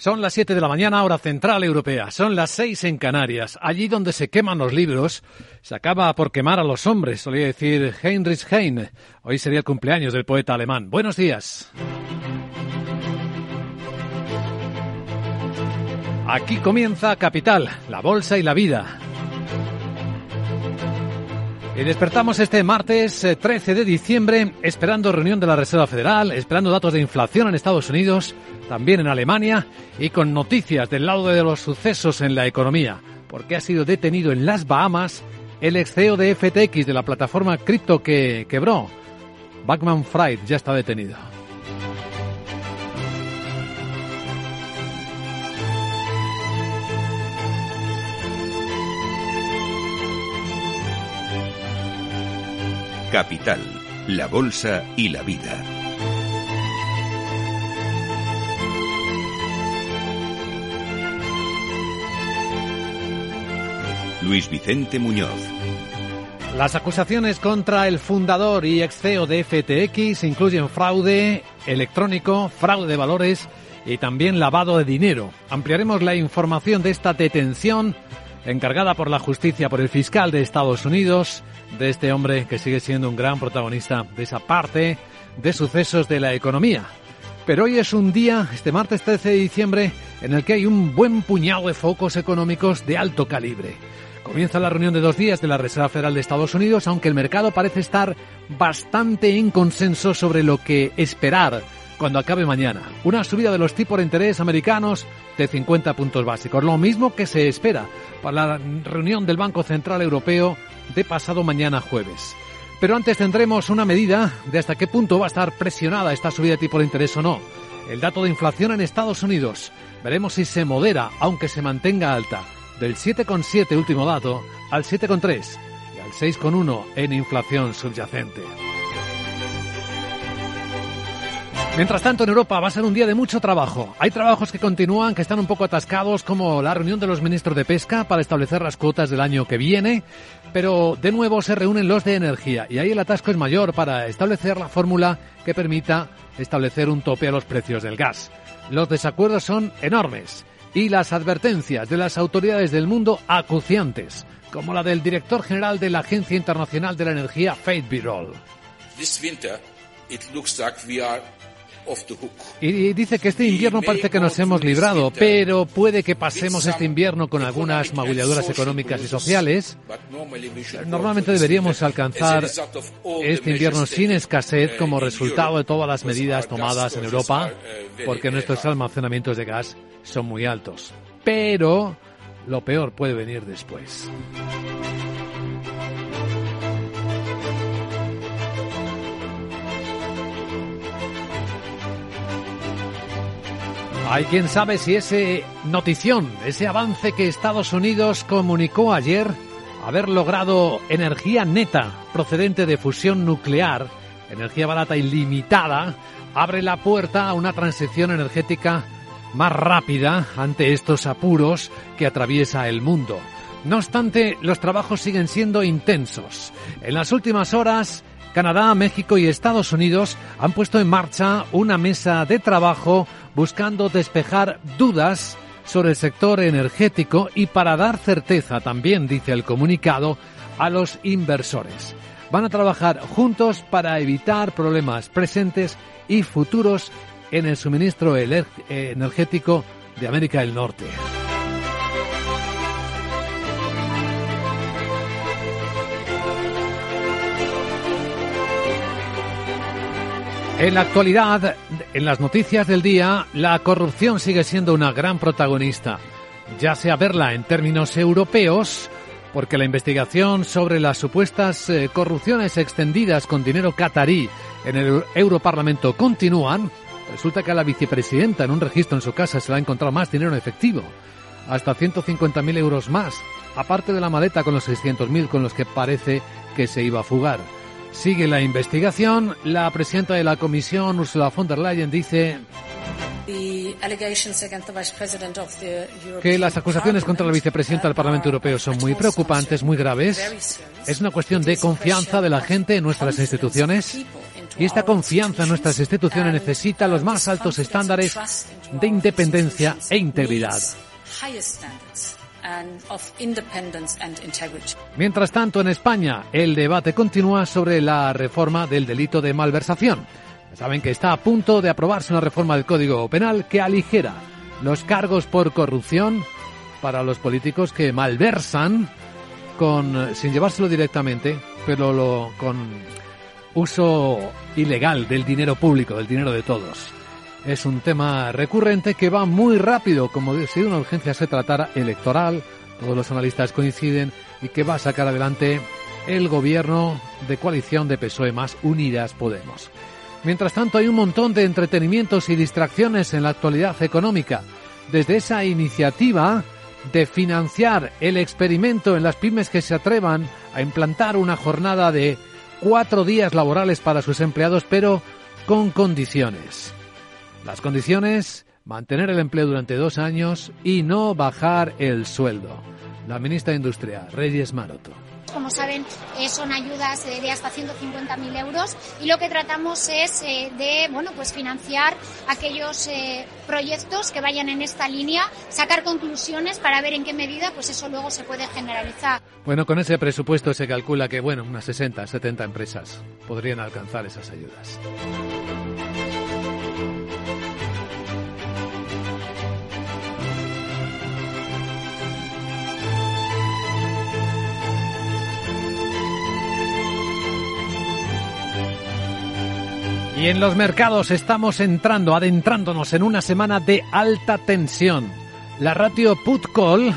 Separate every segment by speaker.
Speaker 1: Son las 7 de la mañana, hora central europea. Son las 6 en Canarias. Allí donde se queman los libros, se acaba por quemar a los hombres, solía decir Heinrich Heine. Hoy sería el cumpleaños del poeta alemán. Buenos días. Aquí comienza Capital, la bolsa y la vida. Y despertamos este martes 13 de diciembre esperando reunión de la Reserva Federal, esperando datos de inflación en Estados Unidos, también en Alemania y con noticias del lado de los sucesos en la economía, porque ha sido detenido en las Bahamas el ex CEO de FTX de la plataforma cripto que quebró. Backman Fried ya está detenido.
Speaker 2: Capital, la Bolsa y la Vida. Luis Vicente Muñoz.
Speaker 1: Las acusaciones contra el fundador y ex CEO de FTX incluyen fraude electrónico, fraude de valores y también lavado de dinero. Ampliaremos la información de esta detención encargada por la justicia por el fiscal de Estados Unidos, de este hombre que sigue siendo un gran protagonista de esa parte de sucesos de la economía. Pero hoy es un día, este martes 13 de diciembre, en el que hay un buen puñado de focos económicos de alto calibre. Comienza la reunión de dos días de la Reserva Federal de Estados Unidos, aunque el mercado parece estar bastante en consenso sobre lo que esperar cuando acabe mañana. Una subida de los tipos de interés americanos de 50 puntos básicos, lo mismo que se espera para la reunión del Banco Central Europeo de pasado mañana jueves. Pero antes tendremos una medida de hasta qué punto va a estar presionada esta subida de tipo de interés o no. El dato de inflación en Estados Unidos. Veremos si se modera, aunque se mantenga alta, del 7,7 último dato al 7,3 y al 6,1 en inflación subyacente. Mientras tanto, en Europa va a ser un día de mucho trabajo. Hay trabajos que continúan, que están un poco atascados, como la reunión de los ministros de pesca para establecer las cuotas del año que viene, pero de nuevo se reúnen los de energía y ahí el atasco es mayor para establecer la fórmula que permita establecer un tope a los precios del gas. Los desacuerdos son enormes y las advertencias de las autoridades del mundo acuciantes, como la del director general de la Agencia Internacional de la Energía, Faith Birol.
Speaker 3: This winter, it looks like we are
Speaker 1: y dice que este invierno parece que nos hemos librado, pero puede que pasemos este invierno con algunas magulladuras económicas y sociales. Normalmente deberíamos alcanzar este invierno sin escasez como resultado de todas las medidas tomadas en Europa, porque nuestros almacenamientos de gas son muy altos. Pero lo peor puede venir después. Hay quien sabe si ese notición, ese avance que Estados Unidos comunicó ayer, haber logrado energía neta procedente de fusión nuclear, energía barata y abre la puerta a una transición energética más rápida ante estos apuros que atraviesa el mundo. No obstante, los trabajos siguen siendo intensos. En las últimas horas, Canadá, México y Estados Unidos han puesto en marcha una mesa de trabajo buscando despejar dudas sobre el sector energético y para dar certeza, también dice el comunicado, a los inversores. Van a trabajar juntos para evitar problemas presentes y futuros en el suministro energético de América del Norte. En la actualidad, en las noticias del día, la corrupción sigue siendo una gran protagonista, ya sea verla en términos europeos, porque la investigación sobre las supuestas eh, corrupciones extendidas con dinero catarí en el Europarlamento continúan. Resulta que a la vicepresidenta en un registro en su casa se le ha encontrado más dinero en efectivo, hasta 150.000 euros más, aparte de la maleta con los 600.000 con los que parece que se iba a fugar. Sigue la investigación. La presidenta de la comisión, Ursula von der Leyen, dice que las acusaciones contra la vicepresidenta del Parlamento Europeo son muy preocupantes, muy graves. Es una cuestión de confianza de la gente en nuestras instituciones Y esta confianza en nuestras instituciones necesita los más altos estándares de independencia e integridad. Mientras tanto, en España, el debate continúa sobre la reforma del delito de malversación. Saben que está a punto de aprobarse una reforma del Código Penal que aligera los cargos por corrupción para los políticos que malversan con sin llevárselo directamente, pero lo, con uso ilegal del dinero público, del dinero de todos. Es un tema recurrente que va muy rápido, como si de una urgencia se tratara electoral, todos los analistas coinciden, y que va a sacar adelante el gobierno de coalición de PSOE más Unidas Podemos. Mientras tanto, hay un montón de entretenimientos y distracciones en la actualidad económica. Desde esa iniciativa de financiar el experimento en las pymes que se atrevan a implantar una jornada de cuatro días laborales para sus empleados, pero con condiciones. Las condiciones, mantener el empleo durante dos años y no bajar el sueldo. La ministra de Industria, Reyes Maroto.
Speaker 4: Como saben, eh, son ayudas de hasta 150.000 euros y lo que tratamos es eh, de bueno, pues financiar aquellos eh, proyectos que vayan en esta línea, sacar conclusiones para ver en qué medida pues eso luego se puede generalizar.
Speaker 1: Bueno, con ese presupuesto se calcula que bueno, unas 60, 70 empresas podrían alcanzar esas ayudas. Y en los mercados estamos entrando, adentrándonos en una semana de alta tensión. La ratio put-call,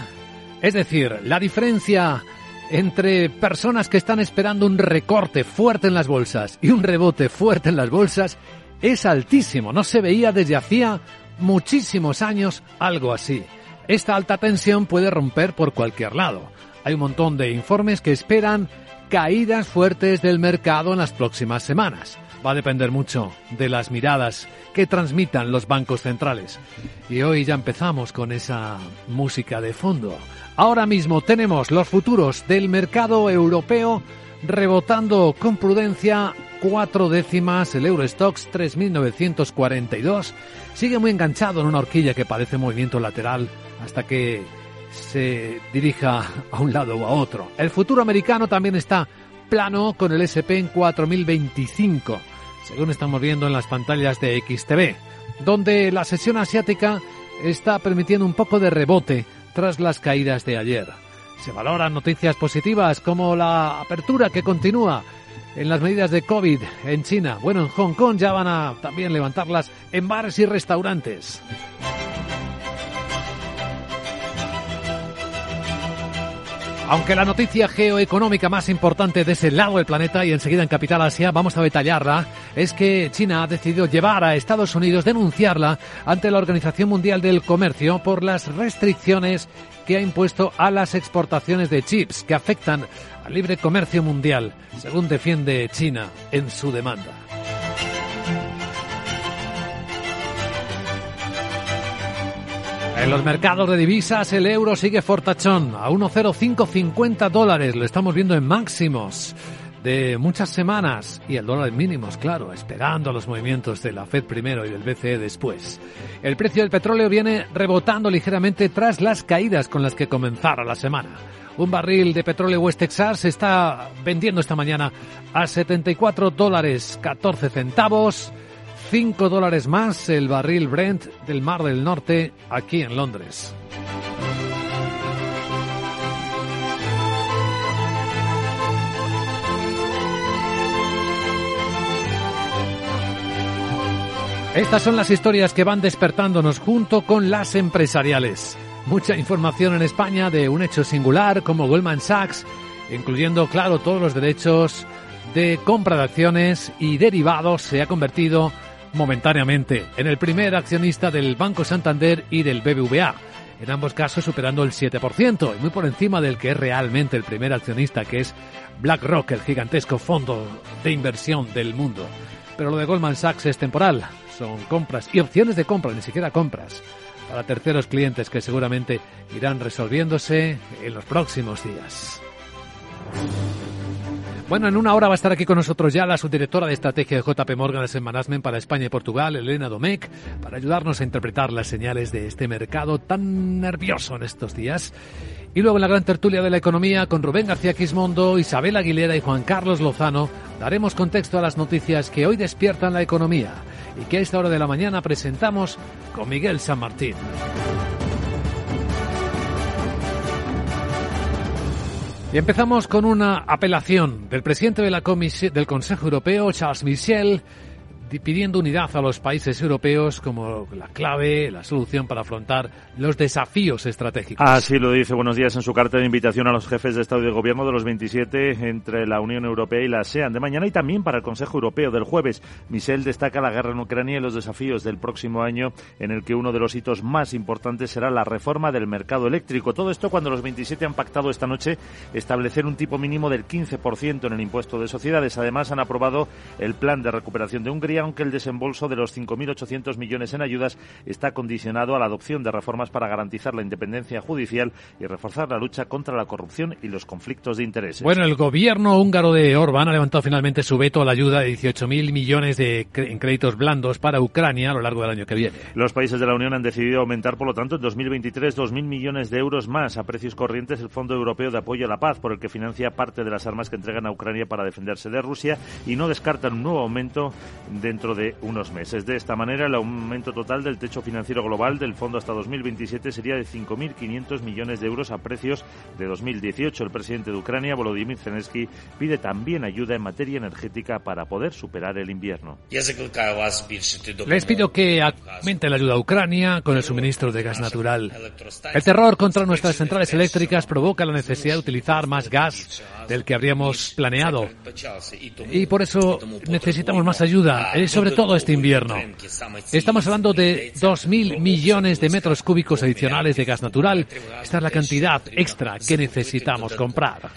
Speaker 1: es decir, la diferencia entre personas que están esperando un recorte fuerte en las bolsas y un rebote fuerte en las bolsas, es altísimo. No se veía desde hacía muchísimos años algo así. Esta alta tensión puede romper por cualquier lado. Hay un montón de informes que esperan caídas fuertes del mercado en las próximas semanas va a depender mucho de las miradas que transmitan los bancos centrales. Y hoy ya empezamos con esa música de fondo. Ahora mismo tenemos los futuros del mercado europeo rebotando con prudencia cuatro décimas, el Eurostox 3.942 sigue muy enganchado en una horquilla que parece movimiento lateral hasta que se dirija a un lado o a otro. El futuro americano también está plano con el SP en 4025 según estamos viendo en las pantallas de XTV, donde la sesión asiática está permitiendo un poco de rebote tras las caídas de ayer. Se valoran noticias positivas como la apertura que continúa en las medidas de COVID en China. Bueno, en Hong Kong ya van a también levantarlas en bares y restaurantes. Aunque la noticia geoeconómica más importante de ese lado del planeta y enseguida en Capital Asia vamos a detallarla es que China ha decidido llevar a Estados Unidos denunciarla ante la Organización Mundial del Comercio por las restricciones que ha impuesto a las exportaciones de chips que afectan al libre comercio mundial, según defiende China en su demanda. En los mercados de divisas el euro sigue fortachón a 1,0550 dólares. Lo estamos viendo en máximos de muchas semanas y el dólar en mínimos, claro, esperando los movimientos de la Fed primero y del BCE después. El precio del petróleo viene rebotando ligeramente tras las caídas con las que comenzara la semana. Un barril de petróleo West Texas se está vendiendo esta mañana a 74 dólares 14 centavos. 5 dólares más el barril Brent del Mar del Norte aquí en Londres. Estas son las historias que van despertándonos junto con las empresariales. Mucha información en España de un hecho singular como Goldman Sachs, incluyendo, claro, todos los derechos de compra de acciones y derivados, se ha convertido momentáneamente en el primer accionista del Banco Santander y del BBVA. En ambos casos superando el 7% y muy por encima del que es realmente el primer accionista, que es BlackRock, el gigantesco fondo de inversión del mundo. Pero lo de Goldman Sachs es temporal, son compras y opciones de compra, ni siquiera compras, para terceros clientes que seguramente irán resolviéndose en los próximos días. Bueno, en una hora va a estar aquí con nosotros ya la subdirectora de estrategia de JP Morgan en Management para España y Portugal, Elena Domecq, para ayudarnos a interpretar las señales de este mercado tan nervioso en estos días. Y luego en la gran tertulia de la economía con Rubén García Quismondo, Isabel Aguilera y Juan Carlos Lozano daremos contexto a las noticias que hoy despiertan la economía y que a esta hora de la mañana presentamos con Miguel San Martín. Y empezamos con una apelación del presidente de la del Consejo Europeo, Charles Michel, pidiendo unidad a los países europeos como la clave, la solución para afrontar los desafíos estratégicos.
Speaker 5: Así lo dice Buenos Días en su carta de invitación a los jefes de Estado y de Gobierno de los 27 entre la Unión Europea y la ASEAN de mañana y también para el Consejo Europeo del jueves. Michel destaca la guerra en Ucrania y los desafíos del próximo año en el que uno de los hitos más importantes será la reforma del mercado eléctrico. Todo esto cuando los 27 han pactado esta noche establecer un tipo mínimo del 15% en el impuesto de sociedades. Además han aprobado el plan de recuperación de Hungría aunque el desembolso de los 5.800 millones en ayudas está condicionado a la adopción de reformas para garantizar la independencia judicial y reforzar la lucha contra la corrupción y los conflictos de intereses.
Speaker 1: Bueno, el gobierno húngaro de Orbán ha levantado finalmente su veto a la ayuda de 18.000 millones de en créditos blandos para Ucrania a lo largo del año que viene.
Speaker 5: Los países de la Unión han decidido aumentar, por lo tanto, en 2023 2.000 millones de euros más a precios corrientes el Fondo Europeo de Apoyo a la Paz, por el que financia parte de las armas que entregan a Ucrania para defenderse de Rusia y no descartan un nuevo aumento dentro de unos meses. De esta manera, el aumento total del techo financiero global del fondo hasta 2027 sería de 5.500 millones de euros a precios de 2018. El presidente de Ucrania, Volodymyr Zelensky, pide también ayuda en materia energética para poder superar el invierno.
Speaker 1: Les pido que aumente la ayuda a Ucrania con el suministro de gas natural. El terror contra nuestras centrales eléctricas provoca la necesidad de utilizar más gas del que habríamos planeado. Y por eso necesitamos más ayuda, eh, sobre todo este invierno. Estamos hablando de 2.000 millones de metros cúbicos adicionales de gas natural. Esta es la cantidad extra que necesitamos comprar.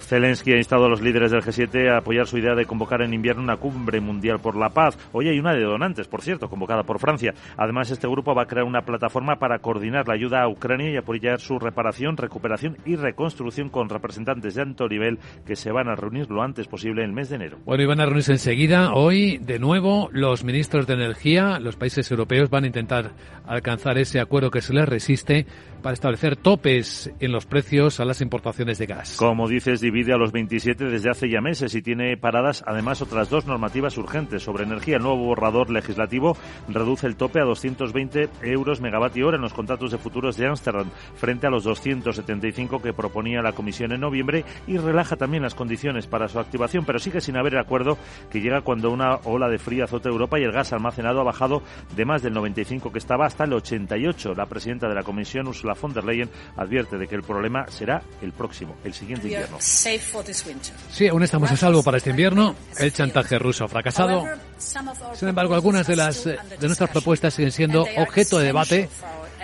Speaker 5: Zelensky ha instado a los líderes del G7 a apoyar su idea de convocar en invierno una cumbre mundial por la paz. Hoy hay una de donantes, por cierto, convocada por Francia. Además, este grupo va a crear una plataforma para coordinar la ayuda a Ucrania y apoyar su reparación, recuperación y reconstrucción con representantes de alto nivel que se van a reunir lo antes posible en el mes de enero.
Speaker 1: Bueno, y van a reunirse enseguida. Hoy, de nuevo, los ministros de Energía, los países europeos, van a intentar alcanzar ese acuerdo que se les resiste para establecer topes en los precios a las importaciones de gas.
Speaker 5: Como dices, divide a los 27 desde hace ya meses y tiene paradas además otras dos normativas urgentes sobre energía. El nuevo borrador legislativo reduce el tope a 220 euros megavatio hora en los contratos de futuros de Amsterdam frente a los 275 que proponía la Comisión en noviembre y relaja también las condiciones para su activación, pero sigue sin haber acuerdo que llega cuando una ola de frío azota Europa y el gas almacenado ha bajado de más del 95 que estaba hasta el 88. La presidenta de la Comisión, Ursula von der Leyen advierte de que el problema será el próximo, el siguiente invierno.
Speaker 1: Sí, aún estamos a salvo para este invierno. El chantaje ruso ha fracasado. Sin embargo, algunas de las de nuestras propuestas siguen siendo objeto de debate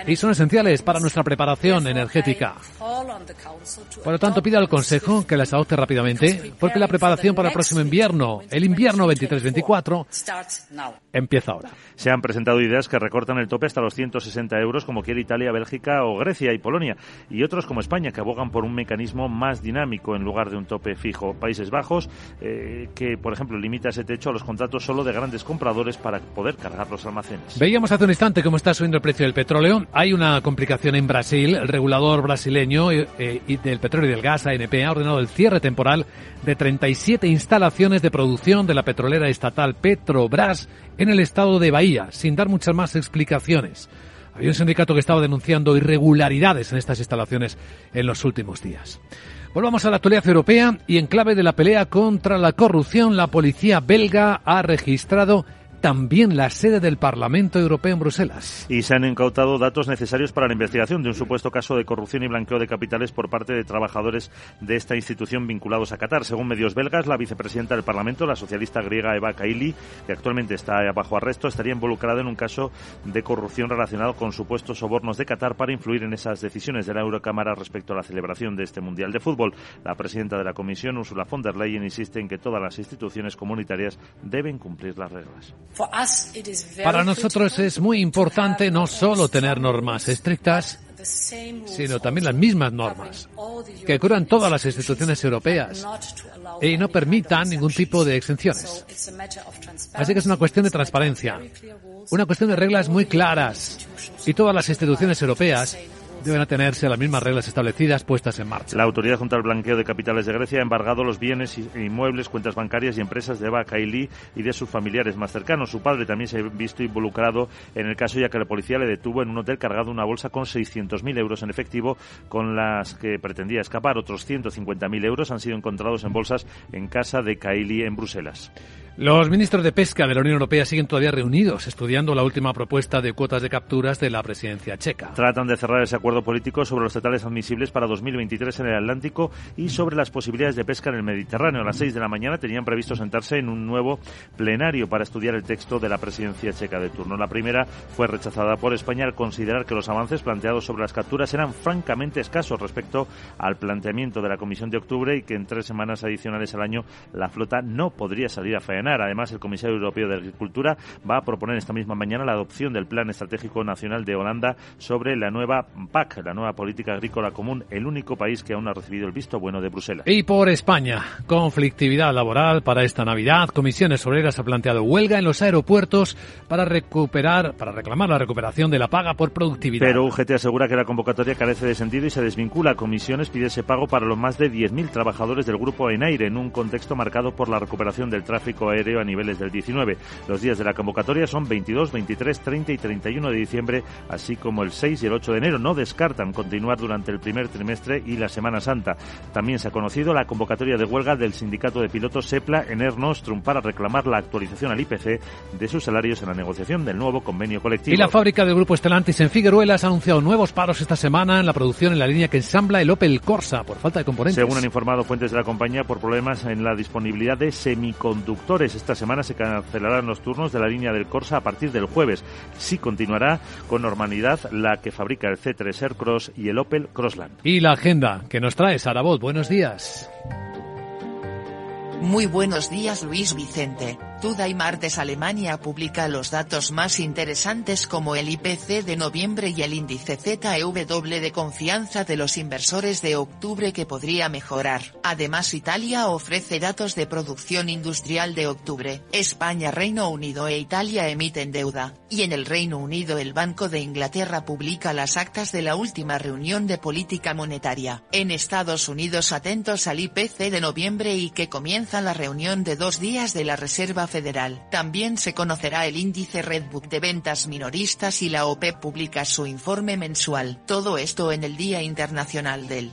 Speaker 1: y son esenciales para nuestra preparación energética. Por lo tanto, pide al Consejo que las adopte rápidamente, porque la preparación para el próximo invierno, el invierno 23-24, empieza ahora.
Speaker 5: Se han presentado ideas que recortan el tope hasta los 160 euros, como quiere Italia, Bélgica o Grecia y Polonia, y otros como España, que abogan por un mecanismo más dinámico en lugar de un tope fijo. Países Bajos, eh, que por ejemplo limita ese techo a los contratos solo de grandes compradores para poder cargar los almacenes.
Speaker 1: Veíamos hace un instante cómo está subiendo el precio del petróleo. Hay una complicación en Brasil. El regulador brasileño eh, eh, del petróleo y del gas, ANP, ha ordenado el cierre temporal de 37 instalaciones de producción de la petrolera estatal Petrobras en el estado de Bahía, sin dar muchas más explicaciones. Había un sindicato que estaba denunciando irregularidades en estas instalaciones en los últimos días. Volvamos a la actualidad europea y en clave de la pelea contra la corrupción, la policía belga ha registrado también la sede del Parlamento Europeo en Bruselas.
Speaker 5: Y se han incautado datos necesarios para la investigación de un supuesto caso de corrupción y blanqueo de capitales por parte de trabajadores de esta institución vinculados a Qatar. Según medios belgas, la vicepresidenta del Parlamento, la socialista griega Eva Kaili, que actualmente está bajo arresto, estaría involucrada en un caso de corrupción relacionado con supuestos sobornos de Qatar para influir en esas decisiones de la Eurocámara respecto a la celebración de este Mundial de Fútbol. La presidenta de la Comisión, Ursula von der Leyen, insiste en que todas las instituciones comunitarias deben cumplir las reglas.
Speaker 1: Para nosotros es muy importante no solo tener normas estrictas, sino también las mismas normas que curan todas las instituciones europeas y no permitan ningún tipo de exenciones. Así que es una cuestión de transparencia, una cuestión de reglas muy claras y todas las instituciones europeas deben atenerse a las mismas reglas establecidas puestas en marcha.
Speaker 5: La Autoridad junto al Blanqueo de Capitales de Grecia ha embargado los bienes inmuebles, cuentas bancarias y empresas de Eva Kaili y de sus familiares más cercanos. Su padre también se ha visto involucrado en el caso ya que la policía le detuvo en un hotel cargado una bolsa con 600.000 euros en efectivo con las que pretendía escapar. Otros 150.000 euros han sido encontrados en bolsas en casa de Kaili en Bruselas.
Speaker 1: Los ministros de Pesca de la Unión Europea siguen todavía reunidos, estudiando la última propuesta de cuotas de capturas de la presidencia checa.
Speaker 5: Tratan de cerrar ese acuerdo político sobre los totales admisibles para 2023 en el Atlántico y sobre las posibilidades de pesca en el Mediterráneo. A las 6 de la mañana tenían previsto sentarse en un nuevo plenario para estudiar el texto de la presidencia checa de turno. La primera fue rechazada por España al considerar que los avances planteados sobre las capturas eran francamente escasos respecto al planteamiento de la Comisión de octubre y que en tres semanas adicionales al año la flota no podría salir a faenar. Además, el comisario europeo de Agricultura va a proponer esta misma mañana la adopción del Plan Estratégico Nacional de Holanda sobre la nueva PAC, la nueva Política Agrícola Común, el único país que aún ha recibido el visto bueno de Bruselas.
Speaker 1: Y por España, conflictividad laboral para esta Navidad. Comisiones Obreras ha planteado huelga en los aeropuertos para recuperar, para reclamar la recuperación de la paga por productividad.
Speaker 5: Pero UGT asegura que la convocatoria carece de sentido y se desvincula. Comisiones pide ese pago para los más de 10.000 trabajadores del grupo Enaire en un contexto marcado por la recuperación del tráfico aéreo a niveles del 19. Los días de la convocatoria son 22, 23, 30 y 31 de diciembre, así como el 6 y el 8 de enero. No descartan continuar durante el primer trimestre y la Semana Santa. También se ha conocido la convocatoria de huelga del sindicato de pilotos SEPLA en Air Nostrum para reclamar la actualización al IPC de sus salarios en la negociación del nuevo convenio colectivo.
Speaker 1: Y la fábrica del grupo Estelantis en Figueruelas ha anunciado nuevos paros esta semana en la producción en la línea que ensambla el Opel Corsa por falta de componentes.
Speaker 5: Según han informado fuentes de la compañía por problemas en la disponibilidad de semiconductores. Esta semana se cancelarán los turnos de la línea del Corsa a partir del jueves. Sí continuará con normalidad la que fabrica el C3 Aircross y el Opel Crossland.
Speaker 1: Y la agenda que nos trae Sarabot. Buenos días.
Speaker 6: Muy buenos días Luis Vicente. Tuda y Martes Alemania publica los datos más interesantes como el IPC de noviembre y el índice ZEW de confianza de los inversores de octubre que podría mejorar. Además Italia ofrece datos de producción industrial de octubre. España, Reino Unido e Italia emiten deuda. Y en el Reino Unido el Banco de Inglaterra publica las actas de la última reunión de política monetaria. En Estados Unidos atentos al IPC de noviembre y que comienza la reunión de dos días de la Reserva Federal. También se conocerá el índice Redbook de ventas minoristas y la OPEP publica su informe mensual. Todo esto en el Día Internacional del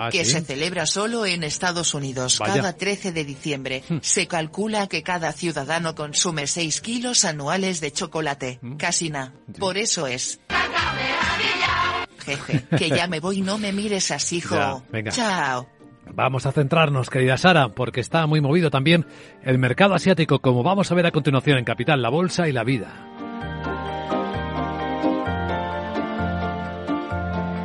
Speaker 1: ¿Ah,
Speaker 6: que
Speaker 1: sí?
Speaker 6: se celebra solo en Estados Unidos
Speaker 1: Vaya.
Speaker 6: cada 13 de diciembre. Se calcula que cada ciudadano consume 6 kilos anuales de chocolate. Casi nada. Por eso es. Jeje, que ya me voy, no me mires así, hijo.
Speaker 1: Ya, venga.
Speaker 6: Chao.
Speaker 1: Vamos a centrarnos, querida Sara, porque está muy movido también el mercado asiático, como vamos a ver a continuación en Capital, la Bolsa y la Vida.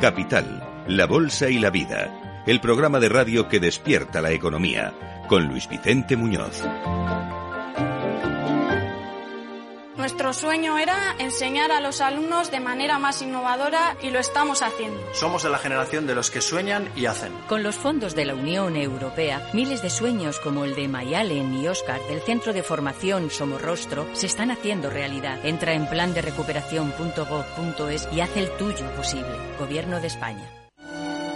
Speaker 2: Capital, la Bolsa y la Vida. El programa de radio que despierta la economía. Con Luis Vicente Muñoz.
Speaker 7: Nuestro sueño era enseñar a los alumnos de manera más innovadora y lo estamos haciendo.
Speaker 8: Somos de la generación de los que sueñan y hacen.
Speaker 9: Con los fondos de la Unión Europea, miles de sueños como el de Mayalen y Oscar del Centro de Formación Somorrostro se están haciendo realidad. Entra en plan de recuperación.gov.es y haz el tuyo posible. Gobierno de España.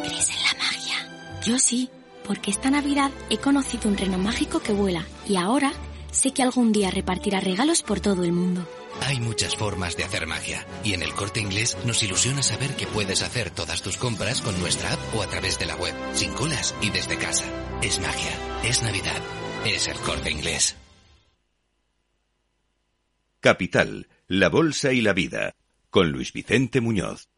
Speaker 10: ¿Crees en la magia? Yo sí, porque esta Navidad he conocido un reno mágico que vuela y ahora sé que algún día repartirá regalos por todo el mundo.
Speaker 11: Hay muchas formas de hacer magia y en el corte inglés nos ilusiona saber que puedes hacer todas tus compras con nuestra app o a través de la web, sin colas y desde casa. Es magia, es Navidad, es el corte inglés.
Speaker 2: Capital, la Bolsa y la Vida. Con Luis Vicente Muñoz.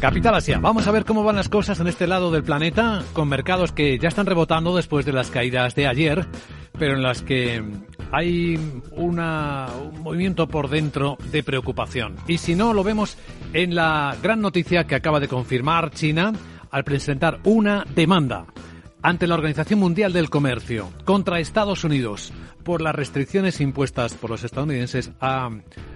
Speaker 1: Capital Asia, vamos a ver cómo van las cosas en este lado del planeta, con mercados que ya están rebotando después de las caídas de ayer, pero en las que hay una, un movimiento por dentro de preocupación. Y si no, lo vemos en la gran noticia que acaba de confirmar China al presentar una demanda ante la Organización Mundial del Comercio contra Estados Unidos por las restricciones impuestas por los estadounidenses a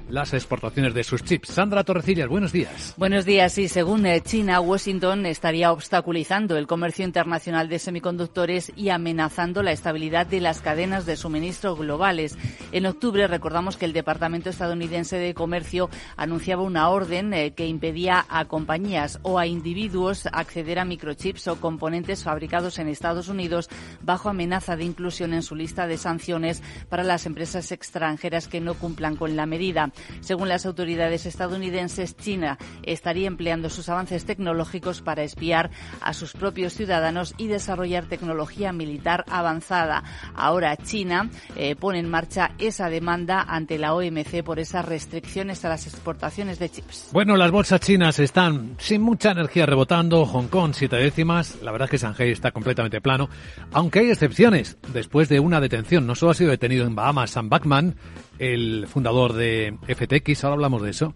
Speaker 1: las exportaciones de sus chips. Sandra Torrecillas, buenos días.
Speaker 12: Buenos días. Y según eh, China, Washington estaría obstaculizando el comercio internacional de semiconductores y amenazando la estabilidad de las cadenas de suministro globales. En octubre recordamos que el Departamento estadounidense de Comercio anunciaba una orden eh, que impedía a compañías o a individuos acceder a microchips o componentes fabricados en Estados Unidos bajo amenaza de inclusión en su lista de sanciones para las empresas extranjeras que no cumplan con la medida. Según las autoridades estadounidenses, China estaría empleando sus avances tecnológicos para espiar a sus propios ciudadanos y desarrollar tecnología militar avanzada. Ahora China eh, pone en marcha esa demanda ante la OMC por esas restricciones a las exportaciones de chips.
Speaker 1: Bueno, las bolsas chinas están sin mucha energía rebotando. Hong Kong siete décimas. La verdad es que Shanghai está completamente plano, aunque hay excepciones. Después de una detención, no solo ha sido detenido en Bahamas Sam Bachman, el fundador de FTX, ahora hablamos de eso,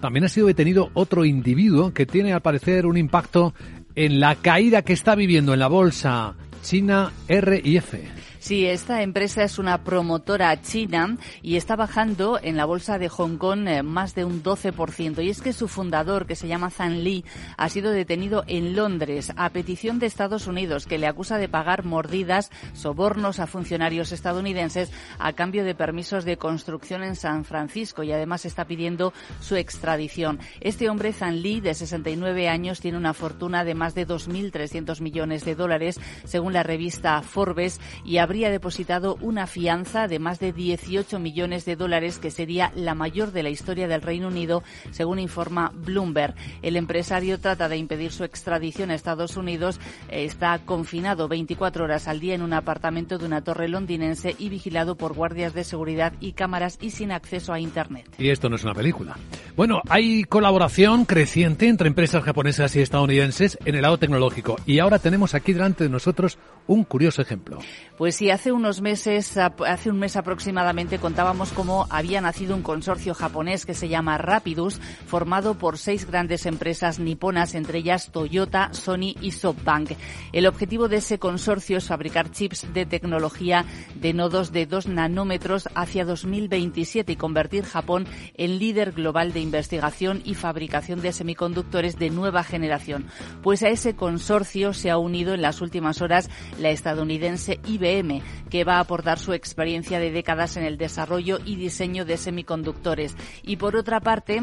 Speaker 1: también ha sido detenido otro individuo que tiene al parecer un impacto en la caída que está viviendo en la bolsa china RIF.
Speaker 12: Sí, esta empresa es una promotora china y está bajando en la bolsa de Hong Kong eh, más de un 12%. Y es que su fundador, que se llama Zhang Li, ha sido detenido en Londres a petición de Estados Unidos, que le acusa de pagar mordidas, sobornos a funcionarios estadounidenses a cambio de permisos de construcción en San Francisco y además está pidiendo su extradición. Este hombre, Zhang Li, de 69 años, tiene una fortuna de más de 2.300 millones de dólares, según la revista Forbes, y habría depositado una fianza de más de 18 millones de dólares, que sería la mayor de la historia del Reino Unido, según informa Bloomberg. El empresario trata de impedir su extradición a Estados Unidos. Está confinado 24 horas al día en un apartamento de una torre londinense y vigilado por guardias de seguridad y cámaras y sin acceso a Internet.
Speaker 1: Y esto no es una película. Bueno, hay colaboración creciente entre empresas japonesas y estadounidenses en el lado tecnológico. Y ahora tenemos aquí delante de nosotros un curioso ejemplo.
Speaker 12: Pues sí, hace unos meses, hace un mes aproximadamente, contábamos cómo había nacido un consorcio japonés que se llama Rapidus, formado por seis grandes empresas niponas, entre ellas Toyota, Sony y SoftBank. El objetivo de ese consorcio es fabricar chips de tecnología de nodos de 2 nanómetros hacia 2027 y convertir Japón en líder global de investigación y fabricación de semiconductores de nueva generación. Pues a ese consorcio se ha unido en las últimas horas la estadounidense IBM, que va a aportar su experiencia de décadas en el desarrollo y diseño de semiconductores. Y por otra parte,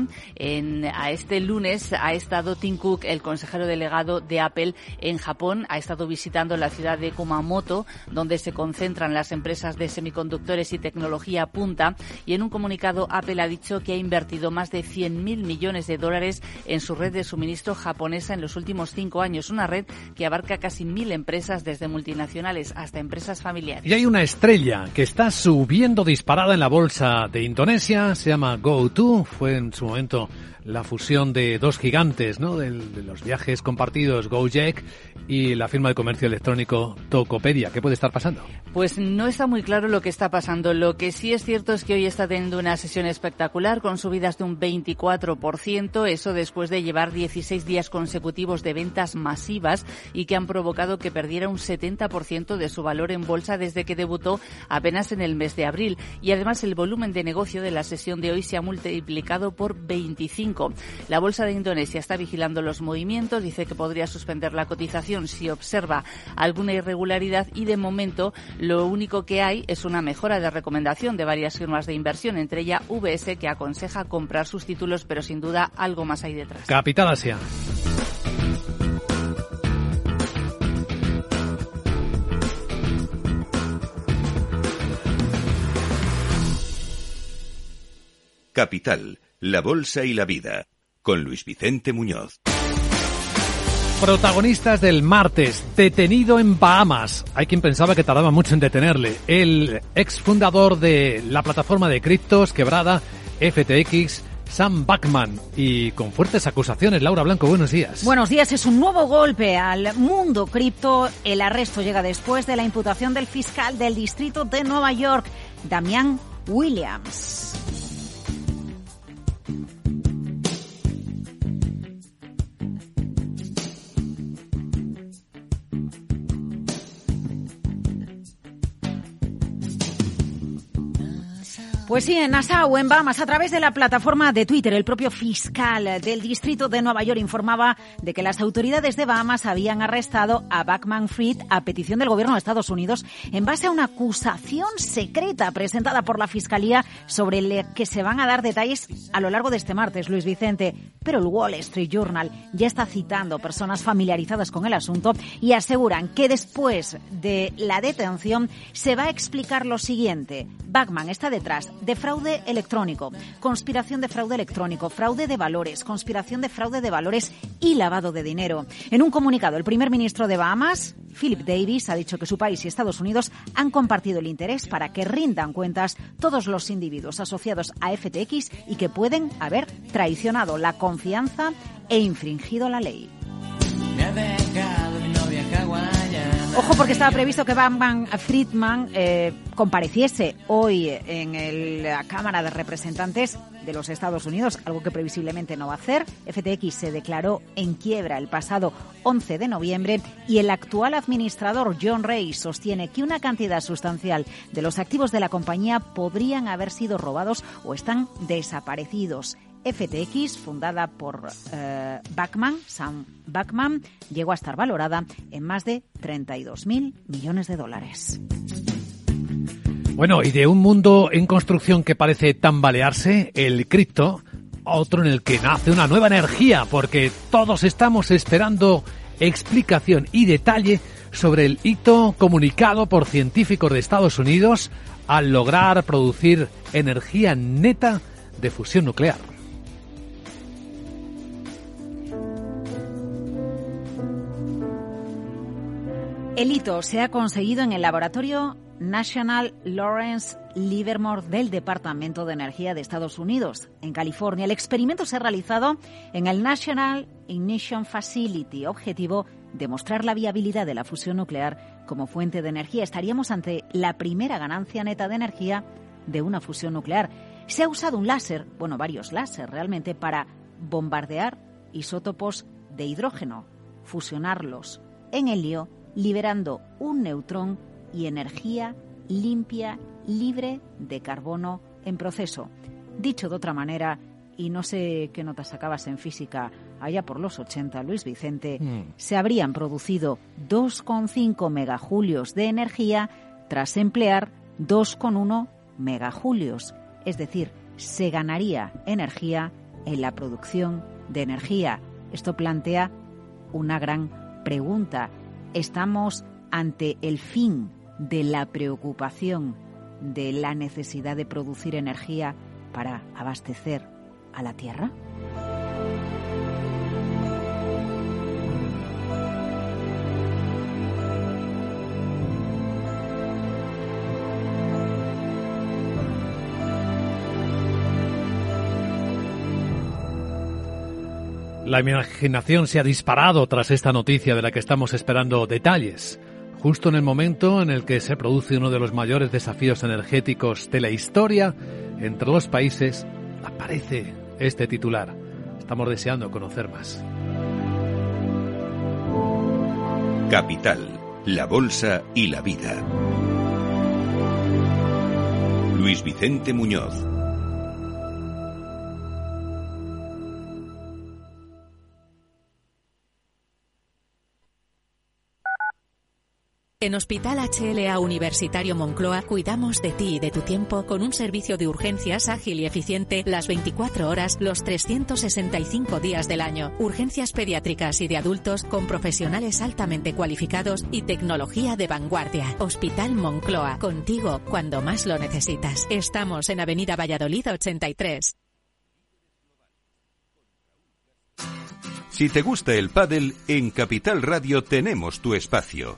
Speaker 12: a este lunes ha estado Tim Cook, el consejero delegado de Apple en Japón, ha estado visitando la ciudad de Kumamoto, donde se concentran las empresas de semiconductores y tecnología punta. Y en un comunicado, Apple ha dicho que ha invertido más de 100.000 millones de dólares en su red de suministro japonesa en los últimos cinco años, una red que abarca casi mil empresas desde multinacionales hasta empresas familiares.
Speaker 1: Y hay una estrella que está subiendo disparada en la bolsa de Indonesia, se llama GoTo, fue en su momento la fusión de dos gigantes, ¿no? De, de, los viajes compartidos Gojek y la firma de comercio electrónico Tokopedia. ¿Qué puede estar pasando?
Speaker 12: Pues no está muy claro lo que está pasando. Lo que sí es cierto es que hoy está teniendo una sesión espectacular con subidas de un 24%, eso después de llevar 16 días consecutivos de ventas masivas y que han provocado que perdiera un 70% de su valor en bolsa desde que debutó apenas en el mes de abril. Y además el volumen de negocio de la sesión de hoy se ha multiplicado por 25 la Bolsa de Indonesia está vigilando los movimientos, dice que podría suspender la cotización si observa alguna irregularidad y de momento lo único que hay es una mejora de recomendación de varias firmas de inversión, entre ellas VS que aconseja comprar sus títulos, pero sin duda algo más hay detrás.
Speaker 1: Capital Asia.
Speaker 2: Capital, la Bolsa y la Vida, con Luis Vicente Muñoz.
Speaker 1: Protagonistas del martes, detenido en Bahamas. Hay quien pensaba que tardaba mucho en detenerle. El exfundador de la plataforma de criptos quebrada, FTX, Sam Bachman y con fuertes acusaciones. Laura Blanco, buenos días.
Speaker 13: Buenos días. Es un nuevo golpe al mundo cripto. El arresto llega después de la imputación del fiscal del distrito de Nueva York Damián Williams. Pues sí, en Nassau, en Bahamas, a través de la plataforma de Twitter, el propio fiscal del distrito de Nueva York informaba de que las autoridades de Bahamas habían arrestado a Backman Fried a petición del gobierno de Estados Unidos en base a una acusación secreta presentada por la fiscalía sobre la que se van a dar detalles a lo largo de este martes, Luis Vicente. Pero el Wall Street Journal ya está citando personas familiarizadas con el asunto y aseguran que después de la detención se va a explicar lo siguiente. Backman está detrás de fraude electrónico, conspiración de fraude electrónico, fraude de valores, conspiración de fraude de valores y lavado de dinero. En un comunicado, el primer ministro de Bahamas, Philip Davis, ha dicho que su país y Estados Unidos han compartido el interés para que rindan cuentas todos los individuos asociados a FTX y que pueden haber traicionado la confianza e infringido la ley. Ojo porque estaba previsto que Batman Friedman eh, compareciese hoy en la Cámara de Representantes de los Estados Unidos, algo que previsiblemente no va a hacer. FTX se declaró en quiebra el pasado 11 de noviembre y el actual administrador John Ray sostiene que una cantidad sustancial de los activos de la compañía podrían haber sido robados o están desaparecidos. FTX, fundada por eh, Backman, Sam Backman, llegó a estar valorada en más de 32.000 millones de dólares.
Speaker 1: Bueno, y de un mundo en construcción que parece tambalearse, el cripto, otro en el que nace una nueva energía, porque todos estamos esperando explicación y detalle sobre el hito comunicado por científicos de Estados Unidos al lograr producir energía neta de fusión nuclear.
Speaker 13: El hito se ha conseguido en el laboratorio National Lawrence Livermore del Departamento de Energía de Estados Unidos, en California. El experimento se ha realizado en el National Ignition Facility, objetivo demostrar la viabilidad de la fusión nuclear como fuente de energía. Estaríamos ante la primera ganancia neta de energía de una fusión nuclear. Se ha usado un láser, bueno, varios láser realmente, para bombardear isótopos de hidrógeno, fusionarlos en helio liberando un neutrón y energía limpia, libre de carbono en proceso. Dicho de otra manera, y no sé qué notas sacabas en física allá por los 80, Luis Vicente, mm. se habrían producido 2,5 megajulios de energía tras emplear 2,1 megajulios. Es decir, se ganaría energía en la producción de energía. Esto plantea una gran pregunta estamos ante el fin de la preocupación de la necesidad de producir energía para abastecer a la Tierra?
Speaker 1: La imaginación se ha disparado tras esta noticia de la que estamos esperando detalles. Justo en el momento en el que se produce uno de los mayores desafíos energéticos de la historia entre los países, aparece este titular. Estamos deseando conocer más.
Speaker 2: Capital, la Bolsa y la Vida. Luis Vicente Muñoz.
Speaker 14: En Hospital HLA Universitario Moncloa cuidamos de ti y de tu tiempo con un servicio de urgencias ágil y eficiente las 24 horas, los 365 días del año. Urgencias pediátricas y de adultos con profesionales altamente cualificados y tecnología de vanguardia. Hospital Moncloa, contigo cuando más lo necesitas. Estamos en Avenida Valladolid 83.
Speaker 2: Si te gusta el pádel, en Capital Radio tenemos tu espacio.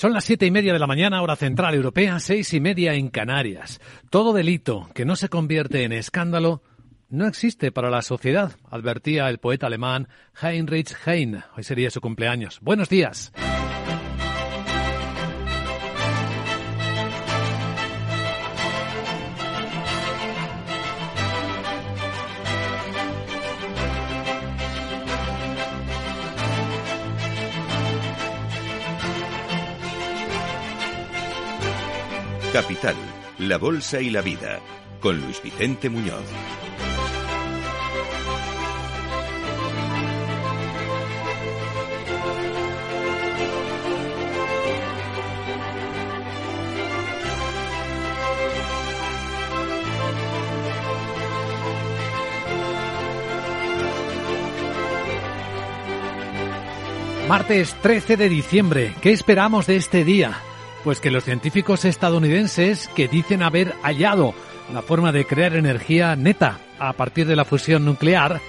Speaker 1: Son las siete y media de la mañana, hora central europea, seis y media en Canarias. Todo delito que no se convierte en escándalo no existe para la sociedad, advertía el poeta alemán Heinrich Heine. Hoy sería su cumpleaños. Buenos días.
Speaker 2: Capital, la Bolsa y la Vida, con Luis Vicente Muñoz.
Speaker 1: Martes 13 de diciembre. ¿Qué esperamos de este día? Pues que los científicos estadounidenses que dicen haber hallado la forma de crear energía neta a partir de la fusión nuclear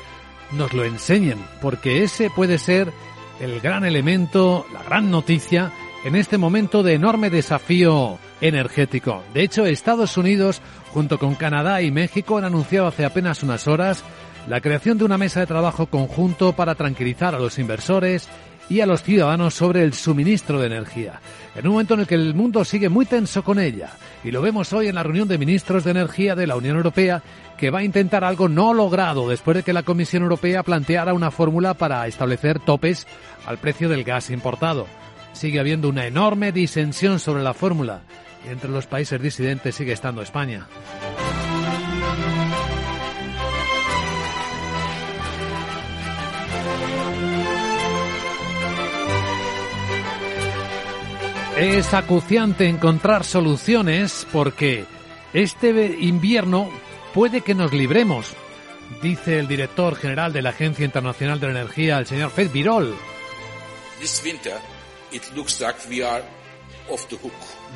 Speaker 1: nos lo enseñen, porque ese puede ser el gran elemento, la gran noticia en este momento de enorme desafío energético. De hecho, Estados Unidos, junto con Canadá y México, han anunciado hace apenas unas horas la creación de una mesa de trabajo conjunto para tranquilizar a los inversores y a los ciudadanos sobre el suministro de energía, en un momento en el que el mundo sigue muy tenso con ella. Y lo vemos hoy en la reunión de ministros de energía de la Unión Europea, que va a intentar algo no logrado después de que la Comisión Europea planteara una fórmula para establecer topes al precio del gas importado. Sigue habiendo una enorme disensión sobre la fórmula y entre los países disidentes sigue estando España. Es acuciante encontrar soluciones porque este invierno puede que nos libremos, dice el director general de la Agencia Internacional de la Energía, el señor Fed Virol.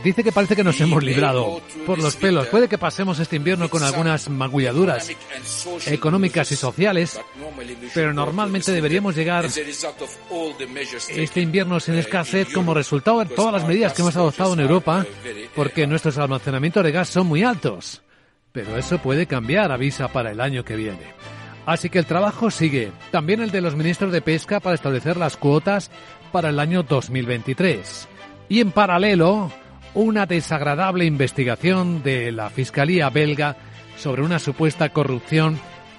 Speaker 1: Dice que parece que nos hemos librado por los pelos. Puede que pasemos este invierno con algunas magulladuras económicas y sociales, pero normalmente deberíamos llegar este invierno sin escasez como resultado de todas las medidas que hemos adoptado en Europa, porque nuestros almacenamientos de gas son muy altos. Pero eso puede cambiar, avisa para el año que viene. Así que el trabajo sigue. También el de los ministros de Pesca para establecer las cuotas para el año 2023. Y en paralelo, una desagradable investigación de la Fiscalía belga sobre una supuesta corrupción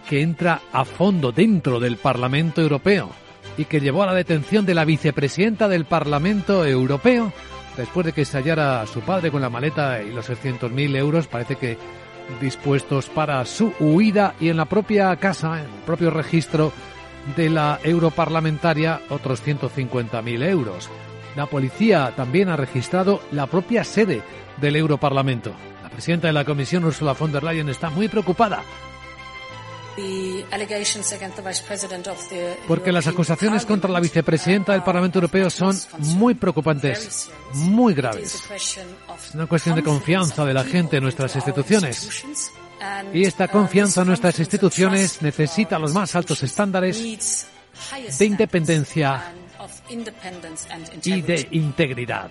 Speaker 1: que entra a fondo dentro del Parlamento Europeo y que llevó a la detención de la vicepresidenta del Parlamento Europeo después de que se hallara a su padre con la maleta y los 600.000 euros, parece que dispuestos para su huida y en la propia casa, en el propio registro de la europarlamentaria, otros 150.000 euros. La policía también ha registrado la propia sede del Europarlamento. La presidenta de la Comisión, Ursula von der Leyen, está muy preocupada porque las acusaciones contra la vicepresidenta del Parlamento Europeo son muy preocupantes, muy graves. Es una cuestión de confianza de la gente en nuestras instituciones. Y esta confianza en nuestras instituciones necesita los más altos estándares de independencia y de integridad.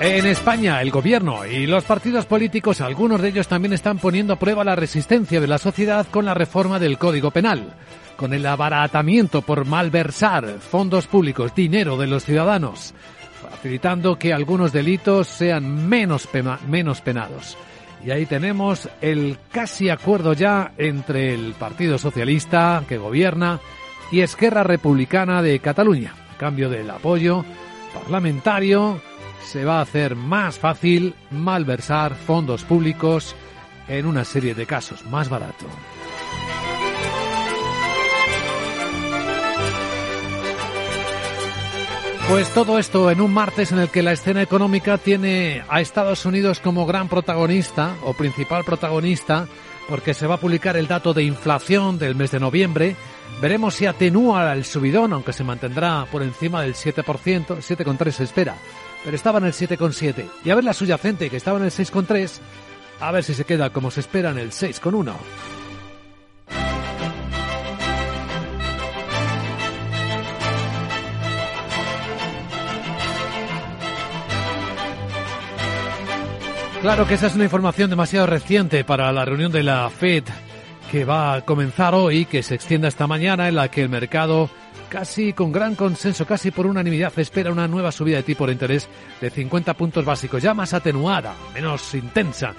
Speaker 1: En España, el gobierno y los partidos políticos, algunos de ellos también están poniendo a prueba la resistencia de la sociedad con la reforma del Código Penal, con el abaratamiento por malversar fondos públicos, dinero de los ciudadanos, facilitando que algunos delitos sean menos, menos penados. Y ahí tenemos el casi acuerdo ya entre el Partido Socialista que gobierna y Esquerra Republicana de Cataluña. A cambio del apoyo parlamentario, se va a hacer más fácil malversar fondos públicos en una serie de casos, más barato. Pues todo esto en un martes en el que la escena económica tiene a Estados Unidos como gran protagonista o principal protagonista porque se va a publicar el dato de inflación del mes de noviembre. Veremos si atenúa el subidón, aunque se mantendrá por encima del 7%, 7,3 se espera, pero estaba en el 7,7. Y a ver la subyacente, que estaba en el 6,3, a ver si se queda como se espera en el 6,1. Claro que esa es una información demasiado reciente para la reunión de la Fed que va a comenzar hoy, que se extienda esta mañana, en la que el mercado, casi con gran consenso, casi por unanimidad, espera una nueva subida de tipo de interés de 50 puntos básicos, ya más atenuada, menos intensa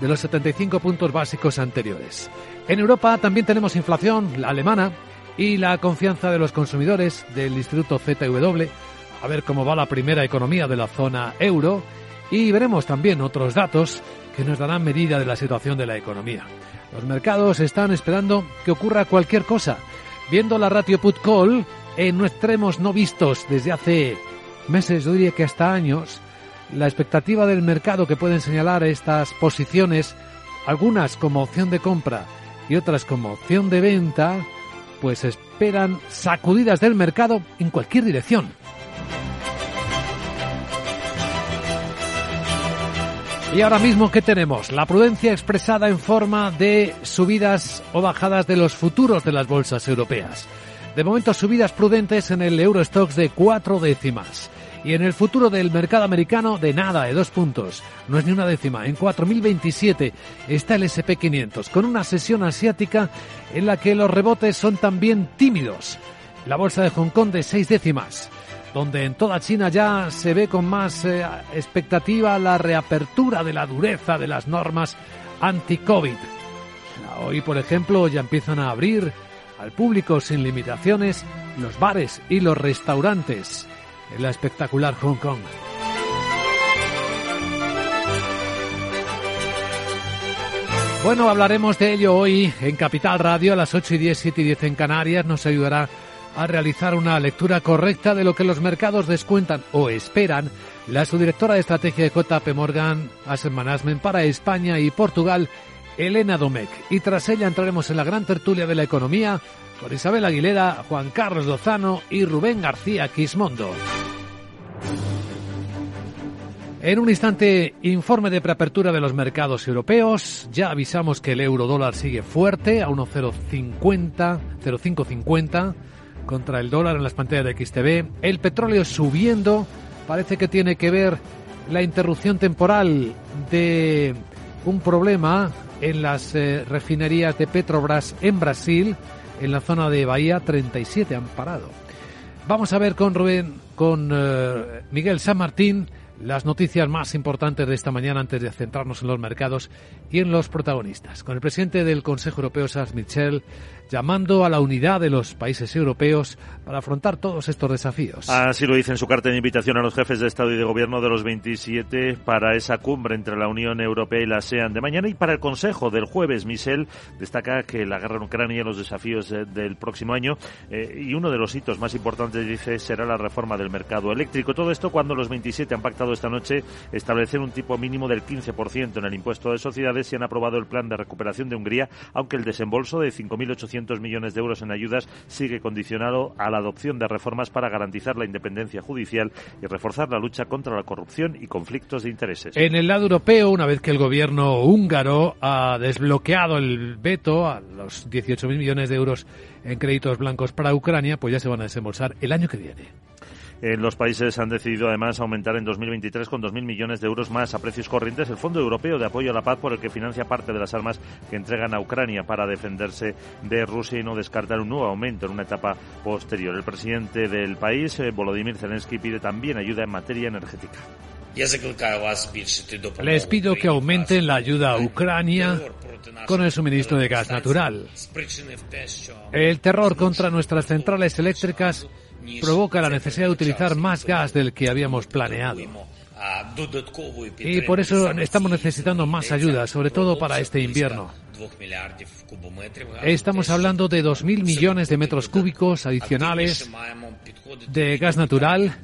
Speaker 1: de los 75 puntos básicos anteriores. En Europa también tenemos inflación, la alemana, y la confianza de los consumidores del Instituto ZW, a ver cómo va la primera economía de la zona euro y veremos también otros datos que nos darán medida de la situación de la economía. Los mercados están esperando que ocurra cualquier cosa. Viendo la ratio put call en extremos no vistos desde hace meses, yo diría que hasta años, la expectativa del mercado que pueden señalar estas posiciones, algunas como opción de compra y otras como opción de venta, pues esperan sacudidas del mercado en cualquier dirección. Y ahora mismo, ¿qué tenemos? La prudencia expresada en forma de subidas o bajadas de los futuros de las bolsas europeas. De momento, subidas prudentes en el Eurostox de cuatro décimas. Y en el futuro del mercado americano, de nada, de dos puntos. No es ni una décima. En 4.027 está el SP500, con una sesión asiática en la que los rebotes son también tímidos. La bolsa de Hong Kong de seis décimas donde en toda China ya se ve con más eh, expectativa la reapertura de la dureza de las normas anti-COVID. Hoy, por ejemplo, ya empiezan a abrir al público sin limitaciones los bares y los restaurantes en la espectacular Hong Kong. Bueno, hablaremos de ello hoy en Capital Radio a las 8 y 10, 7 y 10 en Canarias. Nos ayudará a realizar una lectura correcta de lo que los mercados descuentan o esperan la subdirectora de estrategia de JP Morgan Asset Management para España y Portugal, Elena Domecq. Y tras ella entraremos en la gran tertulia de la economía con Isabel Aguilera, Juan Carlos Lozano y Rubén García Quismondo. En un instante, informe de preapertura de los mercados europeos. Ya avisamos que el euro dólar sigue fuerte a 1,050, 0,550 contra el dólar en las pantallas de XTV. El petróleo subiendo. Parece que tiene que ver la interrupción temporal de un problema en las eh, refinerías de Petrobras en Brasil, en la zona de Bahía 37 han parado. Vamos a ver con Rubén, con eh, Miguel San Martín las noticias más importantes de esta mañana antes de centrarnos en los mercados y en los protagonistas. Con el presidente del Consejo Europeo, Charles Michel, llamando a la unidad de los países europeos para afrontar todos estos desafíos.
Speaker 5: Así lo dice en su carta de invitación a los jefes de Estado y de Gobierno de los 27 para esa cumbre entre la Unión Europea y la ASEAN de mañana y para el Consejo del jueves. Michel destaca que la guerra en Ucrania y los desafíos eh, del próximo año eh, y uno de los hitos más importantes, dice, será la reforma del mercado eléctrico. Todo esto cuando los 27 han pactado esta noche establecer un tipo mínimo del 15% en el impuesto de sociedades y han aprobado el plan de recuperación de Hungría, aunque el desembolso de 5.800 millones de euros en ayudas sigue condicionado a la adopción de reformas para garantizar la independencia judicial y reforzar la lucha contra la corrupción y conflictos de intereses.
Speaker 1: En el lado europeo, una vez que el gobierno húngaro ha desbloqueado el veto a los 18.000 millones de euros en créditos blancos para Ucrania, pues ya se van a desembolsar el año que viene.
Speaker 5: En los países han decidido además aumentar en 2023 con 2.000 millones de euros más a precios corrientes el Fondo Europeo de Apoyo a la Paz por el que financia parte de las armas que entregan a Ucrania para defenderse de Rusia y no descartar un nuevo aumento en una etapa posterior. El presidente del país, eh, Volodymyr Zelensky, pide también ayuda en materia energética.
Speaker 1: Les pido que aumenten la ayuda a Ucrania con el suministro de gas natural. El terror contra nuestras centrales eléctricas provoca la necesidad de utilizar más gas del que habíamos planeado. Y por eso estamos necesitando más ayuda, sobre todo para este invierno. Estamos hablando de 2.000 millones de metros cúbicos adicionales de gas natural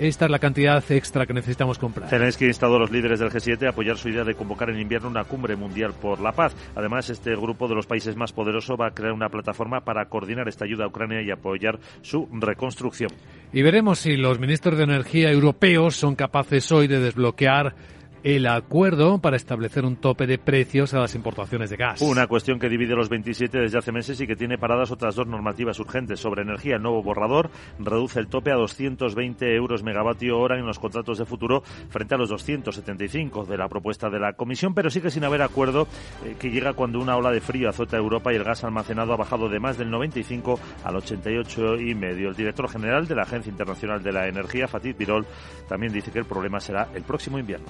Speaker 1: esta es la cantidad extra que necesitamos comprar.
Speaker 5: Zelensky ha instado a los líderes del G7 a apoyar su idea de convocar en invierno una cumbre mundial por la paz. Además, este grupo de los países más poderosos va a crear una plataforma para coordinar esta ayuda a Ucrania y apoyar su reconstrucción.
Speaker 1: Y veremos si los ministros de energía europeos son capaces hoy de desbloquear el acuerdo para establecer un tope de precios a las importaciones de gas.
Speaker 5: Una cuestión que divide los 27 desde hace meses y que tiene paradas otras dos normativas urgentes. Sobre energía, el nuevo borrador reduce el tope a 220 euros megavatio hora en los contratos de futuro frente a los 275 de la propuesta de la Comisión, pero sigue sin haber acuerdo eh, que llega cuando una ola de frío azota Europa y el gas almacenado ha bajado de más del 95 al 88 y medio. El director general de la Agencia Internacional de la Energía, Fatih Birol, también dice que el problema será el próximo invierno.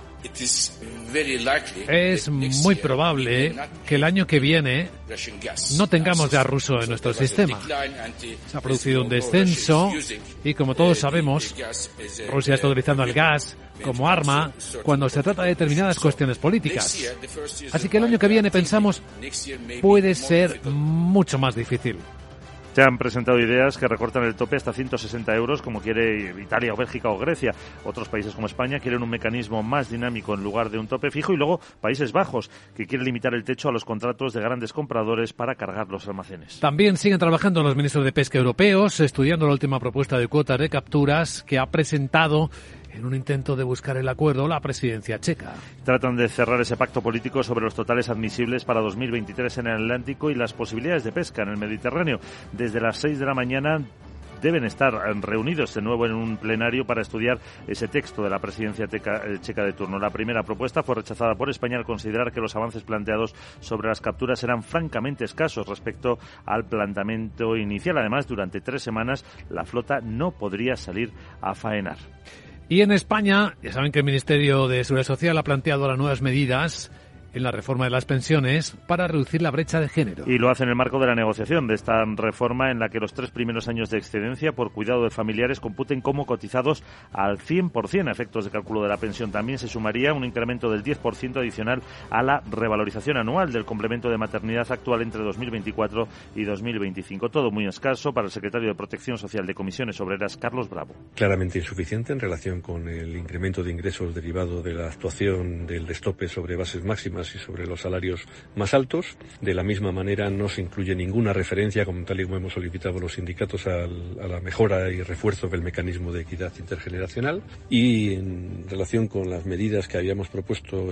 Speaker 1: Es muy probable que el año que viene no tengamos gas ruso en nuestro sistema. Se ha producido un descenso y como todos sabemos, Rusia está utilizando el gas como arma cuando se trata de determinadas cuestiones políticas. Así que el año que viene pensamos puede ser mucho más difícil.
Speaker 5: Se han presentado ideas que recortan el tope hasta 160 euros, como quiere Italia o Bélgica o Grecia. Otros países como España quieren un mecanismo más dinámico en lugar de un tope fijo. Y luego Países Bajos, que quiere limitar el techo a los contratos de grandes compradores para cargar los almacenes.
Speaker 1: También siguen trabajando los ministros de Pesca europeos, estudiando la última propuesta de cuotas de capturas que ha presentado en un intento de buscar el acuerdo la presidencia checa.
Speaker 5: Tratan de cerrar ese pacto político sobre los totales admisibles para 2023 en el Atlántico y las posibilidades de pesca en el Mediterráneo. Desde las 6 de la mañana deben estar reunidos de nuevo en un plenario para estudiar ese texto de la presidencia eh, checa de turno. La primera propuesta fue rechazada por España al considerar que los avances planteados sobre las capturas eran francamente escasos respecto al planteamiento inicial. Además, durante tres semanas la flota no podría salir a faenar.
Speaker 1: Y en España, ya saben que el Ministerio de Seguridad Social ha planteado las nuevas medidas en la reforma de las pensiones para reducir la brecha de género.
Speaker 5: Y lo hace en el marco de la negociación de esta reforma en la que los tres primeros años de excedencia por cuidado de familiares computen como cotizados al 100% a efectos de cálculo de la pensión. También se sumaría un incremento del 10% adicional a la revalorización anual del complemento de maternidad actual entre 2024 y 2025. Todo muy escaso para el secretario de Protección Social de Comisiones Obreras, Carlos Bravo.
Speaker 15: Claramente insuficiente en relación con el incremento de ingresos derivado de la actuación del destope sobre bases máximas y sobre los salarios más altos. De la misma manera, no se incluye ninguna referencia, como tal y como hemos solicitado los sindicatos, a la mejora y refuerzo del mecanismo de equidad intergeneracional. Y en relación con las medidas que habíamos propuesto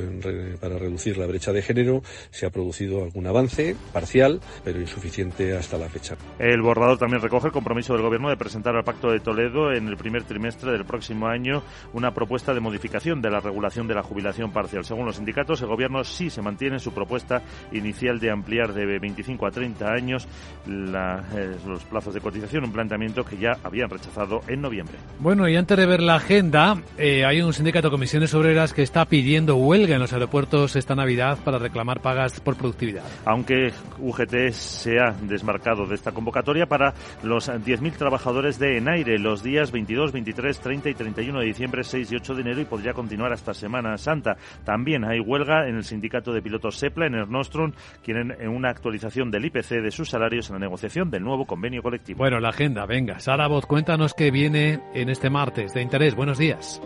Speaker 15: para reducir la brecha de género, se ha producido algún avance parcial, pero insuficiente hasta la fecha.
Speaker 5: El borrador también recoge el compromiso del Gobierno de presentar al Pacto de Toledo en el primer trimestre del próximo año una propuesta de modificación de la regulación de la jubilación parcial. Según los sindicatos, el Gobierno sí se mantiene su propuesta inicial de ampliar de 25 a 30 años eh, los plazos de cotización, un planteamiento que ya habían rechazado en noviembre.
Speaker 1: Bueno, y antes de ver la agenda, eh, hay un sindicato de comisiones obreras que está pidiendo huelga en los aeropuertos esta Navidad para reclamar pagas por productividad.
Speaker 5: Aunque UGT se ha desmarcado de esta convocatoria para los 10.000 trabajadores de Enaire los días 22, 23, 30 y 31 de diciembre, 6 y 8 de enero y podría continuar hasta Semana Santa. También hay huelga en el sindicato sindicato de pilotos SEPLA en el quieren una actualización del IPC de sus salarios en la negociación del nuevo convenio colectivo.
Speaker 1: Bueno, la agenda, venga. Sara Voz, cuéntanos qué viene en este martes de interés. Buenos días.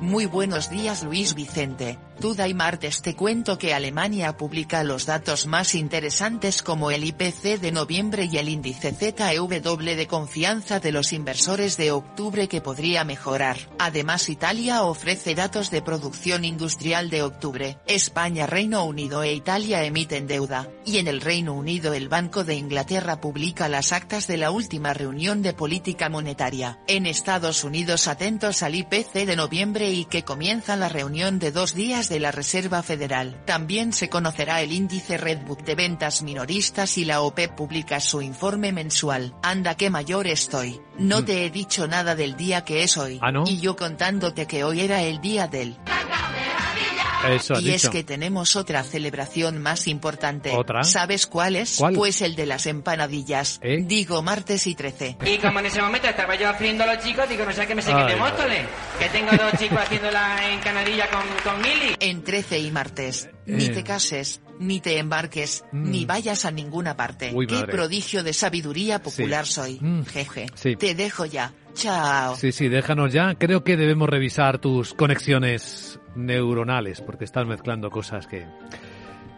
Speaker 6: Muy buenos días Luis Vicente. Duda y martes te cuento que Alemania publica los datos más interesantes como el IPC de noviembre y el índice ZEW de confianza de los inversores de octubre que podría mejorar. Además Italia ofrece datos de producción industrial de octubre. España, Reino Unido e Italia emiten deuda. Y en el Reino Unido el Banco de Inglaterra publica las actas de la última reunión de política monetaria. En Estados Unidos atentos al IPC de noviembre y que comienza la reunión de dos días de la Reserva Federal. También se conocerá el índice Redbook de ventas minoristas y la OPEP publica su informe mensual. Anda qué mayor estoy. No mm. te he dicho nada del día que es hoy.
Speaker 1: ¿Ah,
Speaker 6: y yo contándote que hoy era el día del
Speaker 1: y
Speaker 6: es que tenemos otra celebración más importante.
Speaker 1: ¿Otra?
Speaker 6: ¿Sabes cuál es? Pues el de las empanadillas.
Speaker 1: ¿Eh?
Speaker 6: Digo martes y 13.
Speaker 16: Y como en ese momento estaba yo haciendo a los chicos, digo, no sé qué me sé que de Móstoles. Que tengo dos chicos haciendo la encanadilla con, con Mili.
Speaker 6: En 13 y martes. Ni te cases, ni te embarques,
Speaker 1: Mm.
Speaker 6: ni vayas a ninguna parte.
Speaker 1: Uy,
Speaker 6: Qué
Speaker 1: madre.
Speaker 6: prodigio de sabiduría popular soy.
Speaker 1: Mm.
Speaker 6: Jeje.
Speaker 1: Sí.
Speaker 6: Te dejo ya. Chao.
Speaker 1: Sí, sí, déjanos ya. Creo que debemos revisar tus conexiones neuronales porque estás mezclando cosas que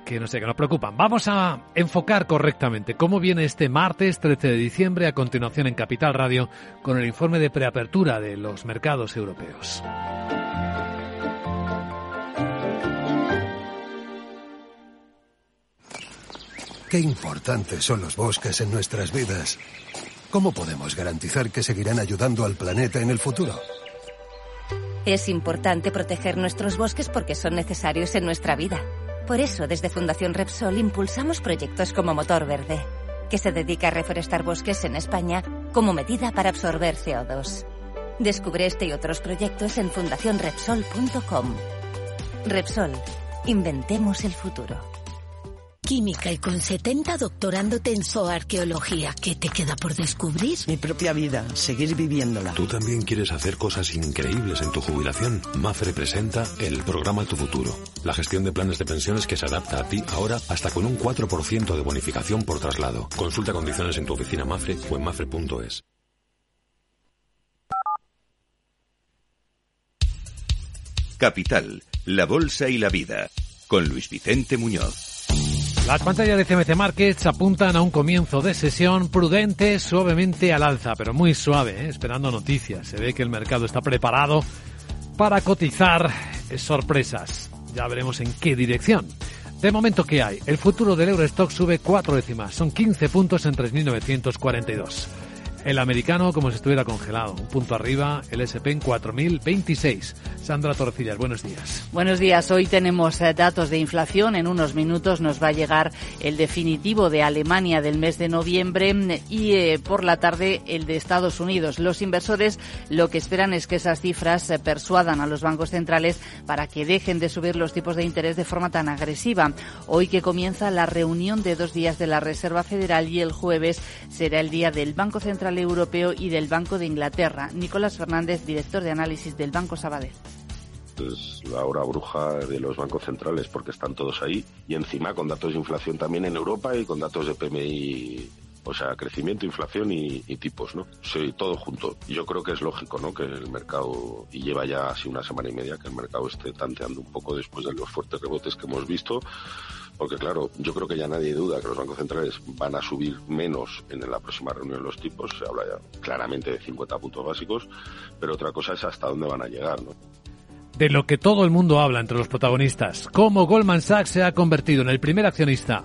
Speaker 1: que no sé, que nos preocupan. Vamos a enfocar correctamente cómo viene este martes 13 de diciembre a continuación en Capital Radio con el informe de preapertura de los mercados europeos.
Speaker 17: Qué importantes son los bosques en nuestras vidas. ¿Cómo podemos garantizar que seguirán ayudando al planeta en el futuro?
Speaker 18: Es importante proteger nuestros bosques porque son necesarios en nuestra vida. Por eso, desde Fundación Repsol impulsamos proyectos como Motor Verde, que se dedica a reforestar bosques en España como medida para absorber CO2. Descubre este y otros proyectos en fundacionrepsol.com. Repsol, inventemos el futuro.
Speaker 19: Química y con 70 doctorándote en zooarqueología. ¿Qué te queda por descubrir?
Speaker 20: Mi propia vida, seguir viviéndola.
Speaker 21: ¿Tú también quieres hacer cosas increíbles en tu jubilación? Mafre presenta el programa Tu Futuro. La gestión de planes de pensiones que se adapta a ti ahora hasta con un 4% de bonificación por traslado. Consulta condiciones en tu oficina Mafre o en mafre.es.
Speaker 2: Capital, la Bolsa y la Vida, con Luis Vicente Muñoz.
Speaker 1: Las pantallas de CMC Markets apuntan a un comienzo de sesión prudente, suavemente al alza, pero muy suave, ¿eh? esperando noticias. Se ve que el mercado está preparado para cotizar sorpresas. Ya veremos en qué dirección. De momento, ¿qué hay? El futuro del Eurostock sube cuatro décimas, son 15 puntos en 3.942. El americano como si estuviera congelado. Un punto arriba, el SP en 4.026. Sandra Torcillas, buenos días.
Speaker 12: Buenos días. Hoy tenemos eh, datos de inflación. En unos minutos nos va a llegar el definitivo de Alemania del mes de noviembre y eh, por la tarde el de Estados Unidos. Los inversores lo que esperan es que esas cifras persuadan a los bancos centrales para que dejen de subir los tipos de interés de forma tan agresiva. Hoy que comienza la reunión de dos días de la Reserva Federal y el jueves será el día del Banco Central Europeo y del Banco de Inglaterra. Nicolás Fernández, director de análisis del Banco Sabadell
Speaker 22: es la hora bruja de los bancos centrales porque están todos ahí y encima con datos de inflación también en Europa y con datos de PMI o sea, crecimiento, inflación y, tipos, ¿no? Sí, todo junto. Y yo creo que es lógico, ¿no? Que el mercado, y lleva ya así una semana y media, que el mercado esté tanteando un poco después de los fuertes rebotes que hemos visto, porque claro, yo creo que ya nadie duda que los bancos centrales van a subir menos en la próxima reunión los tipos, se habla ya claramente de 50 puntos básicos, pero otra cosa es hasta dónde van a llegar, ¿no?
Speaker 1: de lo que todo el mundo habla entre los protagonistas, cómo Goldman Sachs se ha convertido en el primer accionista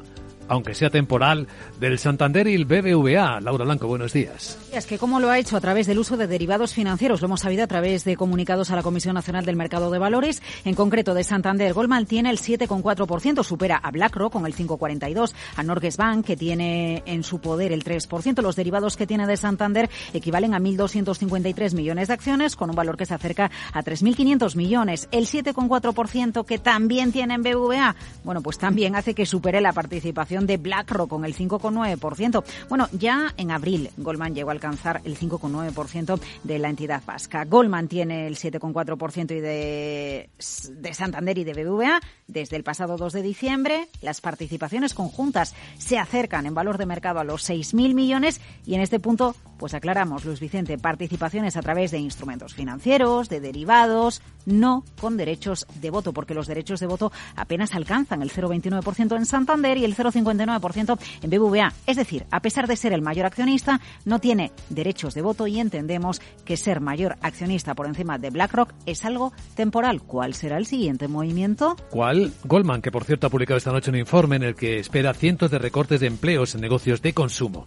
Speaker 1: aunque sea temporal, del Santander y el BBVA. Laura Blanco, buenos días.
Speaker 13: Es que cómo lo ha hecho a través del uso de derivados financieros, lo hemos sabido a través de comunicados a la Comisión Nacional del Mercado de Valores, en concreto de Santander. Goldman tiene el 7,4%, supera a BlackRock con el 5,42%, a Norges Bank, que tiene en su poder el 3%. Los derivados que tiene de Santander equivalen a 1.253 millones de acciones, con un valor que se acerca a 3.500 millones. El 7,4% que también tiene en BBVA, bueno, pues también hace que supere la participación de BlackRock con el 5,9%. Bueno, ya en abril Goldman llegó a alcanzar el 5,9% de la entidad vasca. Goldman tiene el 7,4% y de, de Santander y de BBVA. Desde el pasado 2 de diciembre, las participaciones conjuntas se acercan en valor de mercado a los 6.000 millones y en este punto, pues aclaramos, Luis Vicente, participaciones a través de instrumentos financieros, de derivados, no con derechos de voto, porque los derechos de voto apenas alcanzan el 0,29% en Santander y el 0,5% 59% en BBVA. Es decir, a pesar de ser el mayor accionista, no tiene derechos de voto y entendemos que ser mayor accionista por encima de BlackRock es algo temporal. ¿Cuál será el siguiente movimiento?
Speaker 1: ¿Cuál? Goldman, que por cierto ha publicado esta noche un informe en el que espera cientos de recortes de empleos en negocios de consumo.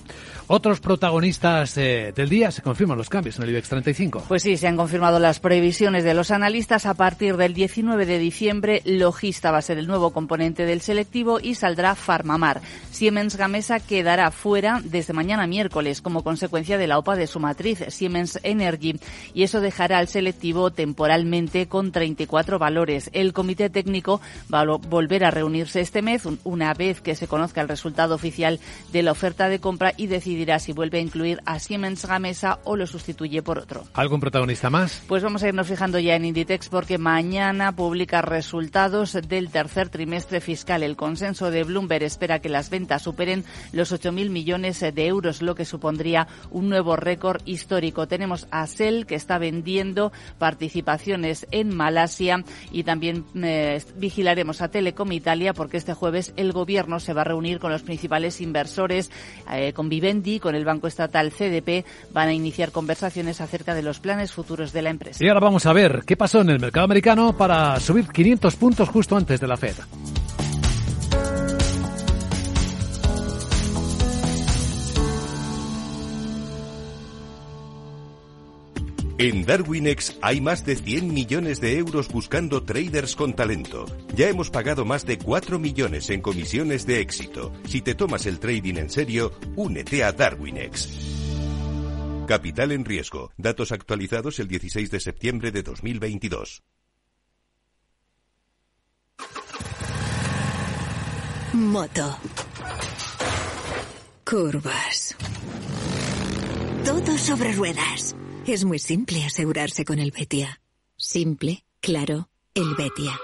Speaker 1: Otros protagonistas eh, del día se confirman los cambios en el IBEX 35.
Speaker 12: Pues sí, se han confirmado las previsiones de los analistas. A partir del 19 de diciembre, Logista va a ser el nuevo componente del selectivo y saldrá Farmamar. Siemens Gamesa quedará fuera desde mañana miércoles como consecuencia de la OPA de su matriz, Siemens Energy, y eso dejará al selectivo temporalmente con 34 valores. El comité técnico va a volver a reunirse este mes, una vez que se conozca el resultado oficial de la oferta de compra y decidirá si vuelve a incluir a Siemens Gamesa o lo sustituye por otro.
Speaker 1: ¿Algún protagonista más?
Speaker 12: Pues vamos a irnos fijando ya en Inditex porque mañana publica resultados del tercer trimestre fiscal. El consenso de Bloomberg espera que las ventas superen los 8.000 millones de euros, lo que supondría un nuevo récord histórico. Tenemos a Shell, que está vendiendo participaciones en Malasia y también eh, vigilaremos a Telecom Italia porque este jueves el gobierno se va a reunir con los principales inversores, eh, con Vivendi, con el banco estatal Van a iniciar conversaciones acerca de los planes futuros de la empresa.
Speaker 1: Y ahora vamos a ver qué pasó en el mercado americano para subir 500 puntos justo antes de la Fed.
Speaker 2: En Darwinex hay más de 100 millones de euros buscando traders con talento. Ya hemos pagado más de 4 millones en comisiones de éxito. Si te tomas el trading en serio, únete a Darwinex. Capital en riesgo. Datos actualizados el 16 de septiembre de 2022.
Speaker 19: Moto. Curvas. Todo sobre ruedas. Es muy simple asegurarse con el Betia. Simple, claro, el Betia.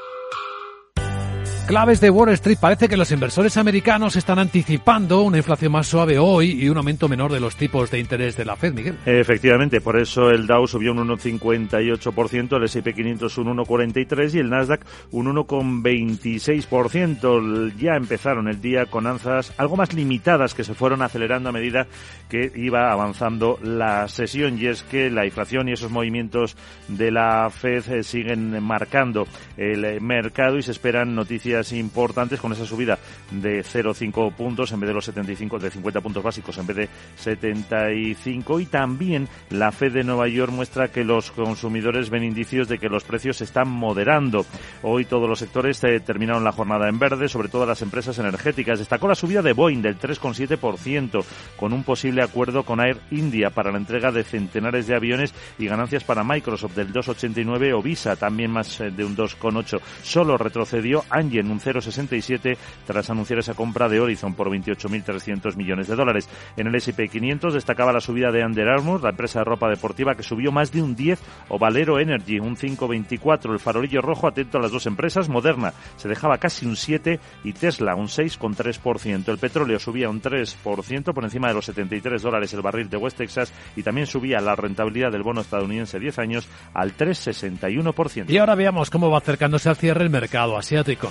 Speaker 1: Claves de Wall Street. Parece que los inversores americanos están anticipando una inflación más suave hoy y un aumento menor de los tipos de interés de la Fed, Miguel.
Speaker 5: Efectivamente, por eso el Dow subió un 1,58%, el S&P 500 un 1,43% y el Nasdaq un 1,26%. Ya empezaron el día con anzas algo más limitadas que se fueron acelerando a medida que iba avanzando la sesión y es que la inflación y esos movimientos de la Fed eh, siguen marcando el mercado y se esperan noticias importantes con esa subida de 0,5 puntos en vez de los 75, de 50 puntos básicos en vez de 75 y también la Fed de Nueva York muestra que los consumidores ven indicios de que los precios se están moderando. Hoy todos los sectores eh, terminaron la jornada en verde, sobre todo las empresas energéticas. Destacó la subida de Boeing del 3,7% con un posible acuerdo con Air India para la entrega de centenares de aviones y ganancias para Microsoft del 2,89 o Visa también más eh, de un 2,8. Solo retrocedió Angel en un 0,67 tras anunciar esa compra de Horizon por 28.300 millones de dólares. En el S&P 500 destacaba la subida de Under Armour, la empresa de ropa deportiva que subió más de un 10 o Valero Energy un 5,24. El farolillo rojo atento a las dos empresas. Moderna se dejaba casi un 7 y Tesla un 6,3%. El petróleo subía un 3% por encima de los 73 dólares el barril de West Texas y también subía la rentabilidad del bono estadounidense 10 años al 3,61%.
Speaker 1: Y ahora veamos cómo va acercándose al cierre el mercado asiático.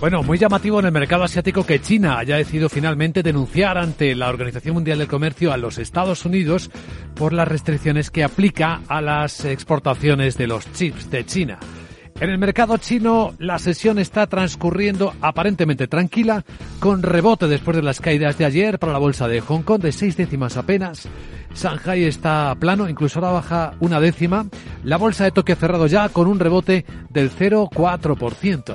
Speaker 1: Bueno, muy llamativo en el mercado asiático que China haya decidido finalmente denunciar ante la Organización Mundial del Comercio a los Estados Unidos por las restricciones que aplica a las exportaciones de los chips de China. En el mercado chino la sesión está transcurriendo aparentemente tranquila, con rebote después de las caídas de ayer para la bolsa de Hong Kong de seis décimas apenas. Shanghai está plano, incluso ahora baja una décima. La bolsa de Tokio ha cerrado ya con un rebote del 0,4%.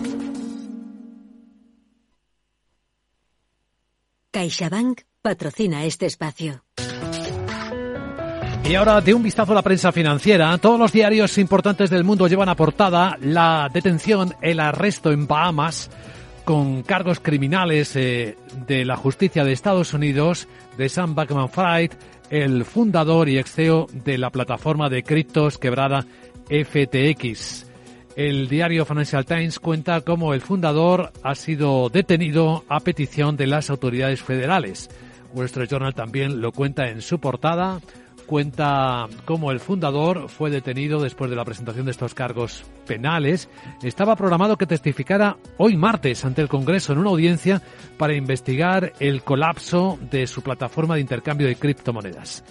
Speaker 19: CaixaBank patrocina este espacio.
Speaker 1: Y ahora, de un vistazo a la prensa financiera, todos los diarios importantes del mundo llevan a portada la detención, el arresto en Bahamas con cargos criminales eh, de la justicia de Estados Unidos de Sam Backman Fried, el fundador y ex CEO de la plataforma de criptos quebrada FTX. El diario Financial Times cuenta cómo el fundador ha sido detenido a petición de las autoridades federales. Street Journal también lo cuenta en su portada. Cuenta cómo el fundador fue detenido después de la presentación de estos cargos penales. Estaba programado que testificara hoy martes ante el Congreso en una audiencia para investigar el colapso de su plataforma de intercambio de criptomonedas.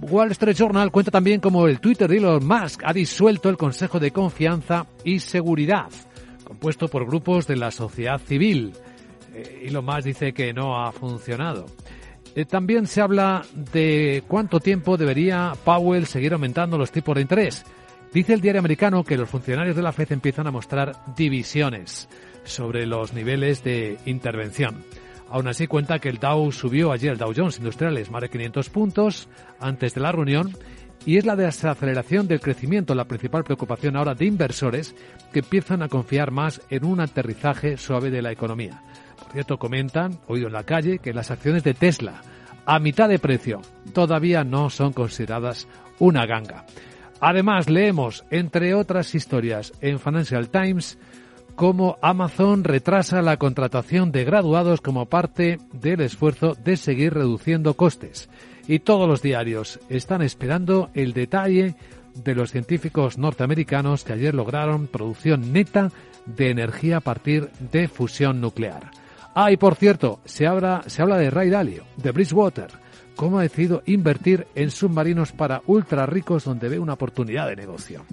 Speaker 1: Wall Street Journal cuenta también cómo el Twitter de Elon Musk ha disuelto el Consejo de Confianza y Seguridad, compuesto por grupos de la sociedad civil. Eh, Elon Musk dice que no ha funcionado. Eh, también se habla de cuánto tiempo debería Powell seguir aumentando los tipos de interés. Dice el diario americano que los funcionarios de la FED empiezan a mostrar divisiones sobre los niveles de intervención. Aún así cuenta que el Dow subió ayer, el Dow Jones Industriales, más de 500 puntos antes de la reunión y es la desaceleración del crecimiento la principal preocupación ahora de inversores que empiezan a confiar más en un aterrizaje suave de la economía. Por cierto, comentan, oído en la calle, que las acciones de Tesla a mitad de precio todavía no son consideradas una ganga. Además, leemos, entre otras historias, en Financial Times, cómo Amazon retrasa la contratación de graduados como parte del esfuerzo de seguir reduciendo costes. Y todos los diarios están esperando el detalle de los científicos norteamericanos que ayer lograron producción neta de energía a partir de fusión nuclear. Ah, y por cierto, se habla, se habla de Ray Dalio, de Bridgewater, cómo ha decidido invertir en submarinos para ultra ricos donde ve una oportunidad de negocio.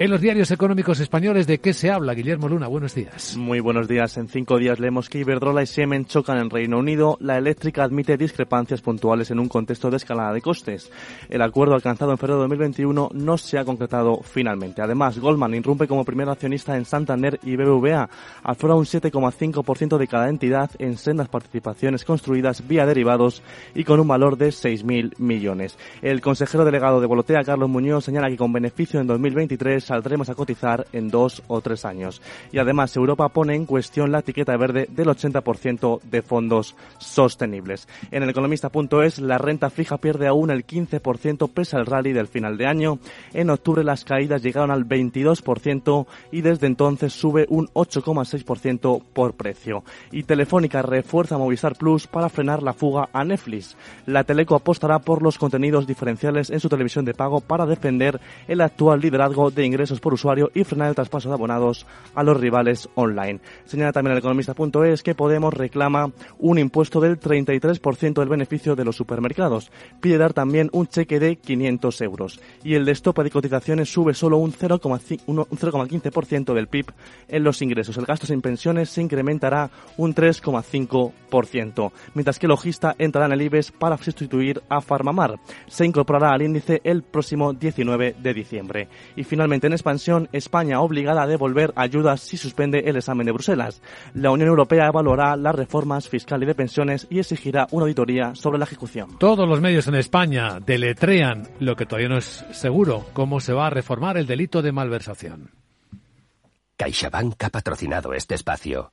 Speaker 1: En los diarios económicos españoles, ¿de qué se habla? Guillermo Luna, buenos días.
Speaker 23: Muy buenos días. En cinco días leemos que Iberdrola y Siemens chocan en Reino Unido. La eléctrica admite discrepancias puntuales en un contexto de escalada de costes. El acuerdo alcanzado en febrero de 2021 no se ha concretado finalmente. Además, Goldman irrumpe como primer accionista en Santander y BBVA. Afora un 7,5% de cada entidad en sendas participaciones construidas vía derivados y con un valor de 6.000 millones. El consejero delegado de Volotea, Carlos Muñoz, señala que con beneficio en 2023 saldremos a cotizar en dos o tres años. Y además Europa pone en cuestión la etiqueta verde del 80% de fondos sostenibles. En el economista.es la renta fija pierde aún el 15% pese al rally del final de año. En octubre las caídas llegaron al 22% y desde entonces sube un 8,6% por precio. Y Telefónica refuerza Movistar Plus para frenar la fuga a Netflix. La Teleco apostará por los contenidos diferenciales en su televisión de pago para defender el actual liderazgo de ingresos ingresos por usuario y frenar el traspaso de abonados a los rivales online. Señala también el economista.es que Podemos reclama un impuesto del 33% del beneficio de los supermercados. Pide dar también un cheque de 500 euros. Y el de de cotizaciones sube solo un 0,15% del PIB en los ingresos. El gasto sin pensiones se incrementará un 3,5%. Mientras que Logista entrará en el IBEX para sustituir a Farmamar. Se incorporará al índice el próximo 19 de diciembre. Y finalmente en expansión, España obligada a devolver ayudas si suspende el examen de Bruselas. La Unión Europea evaluará las reformas fiscales y de pensiones y exigirá una auditoría sobre la ejecución.
Speaker 1: Todos los medios en España deletrean lo que todavía no es seguro, cómo se va a reformar el delito de malversación.
Speaker 24: CaixaBank ha patrocinado este espacio.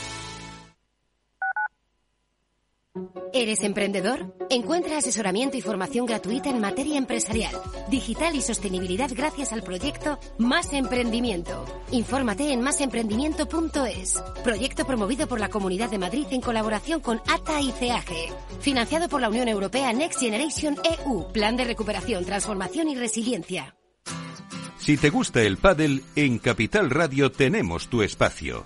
Speaker 25: ¿Eres emprendedor? Encuentra asesoramiento y formación gratuita en materia empresarial, digital y sostenibilidad gracias al proyecto Más Emprendimiento. Infórmate en másemprendimiento.es. Proyecto promovido por la Comunidad de Madrid en colaboración con ATA y CEAG. Financiado por la Unión Europea Next Generation EU. Plan de recuperación, transformación y resiliencia.
Speaker 2: Si te gusta el pádel, en Capital Radio tenemos tu espacio.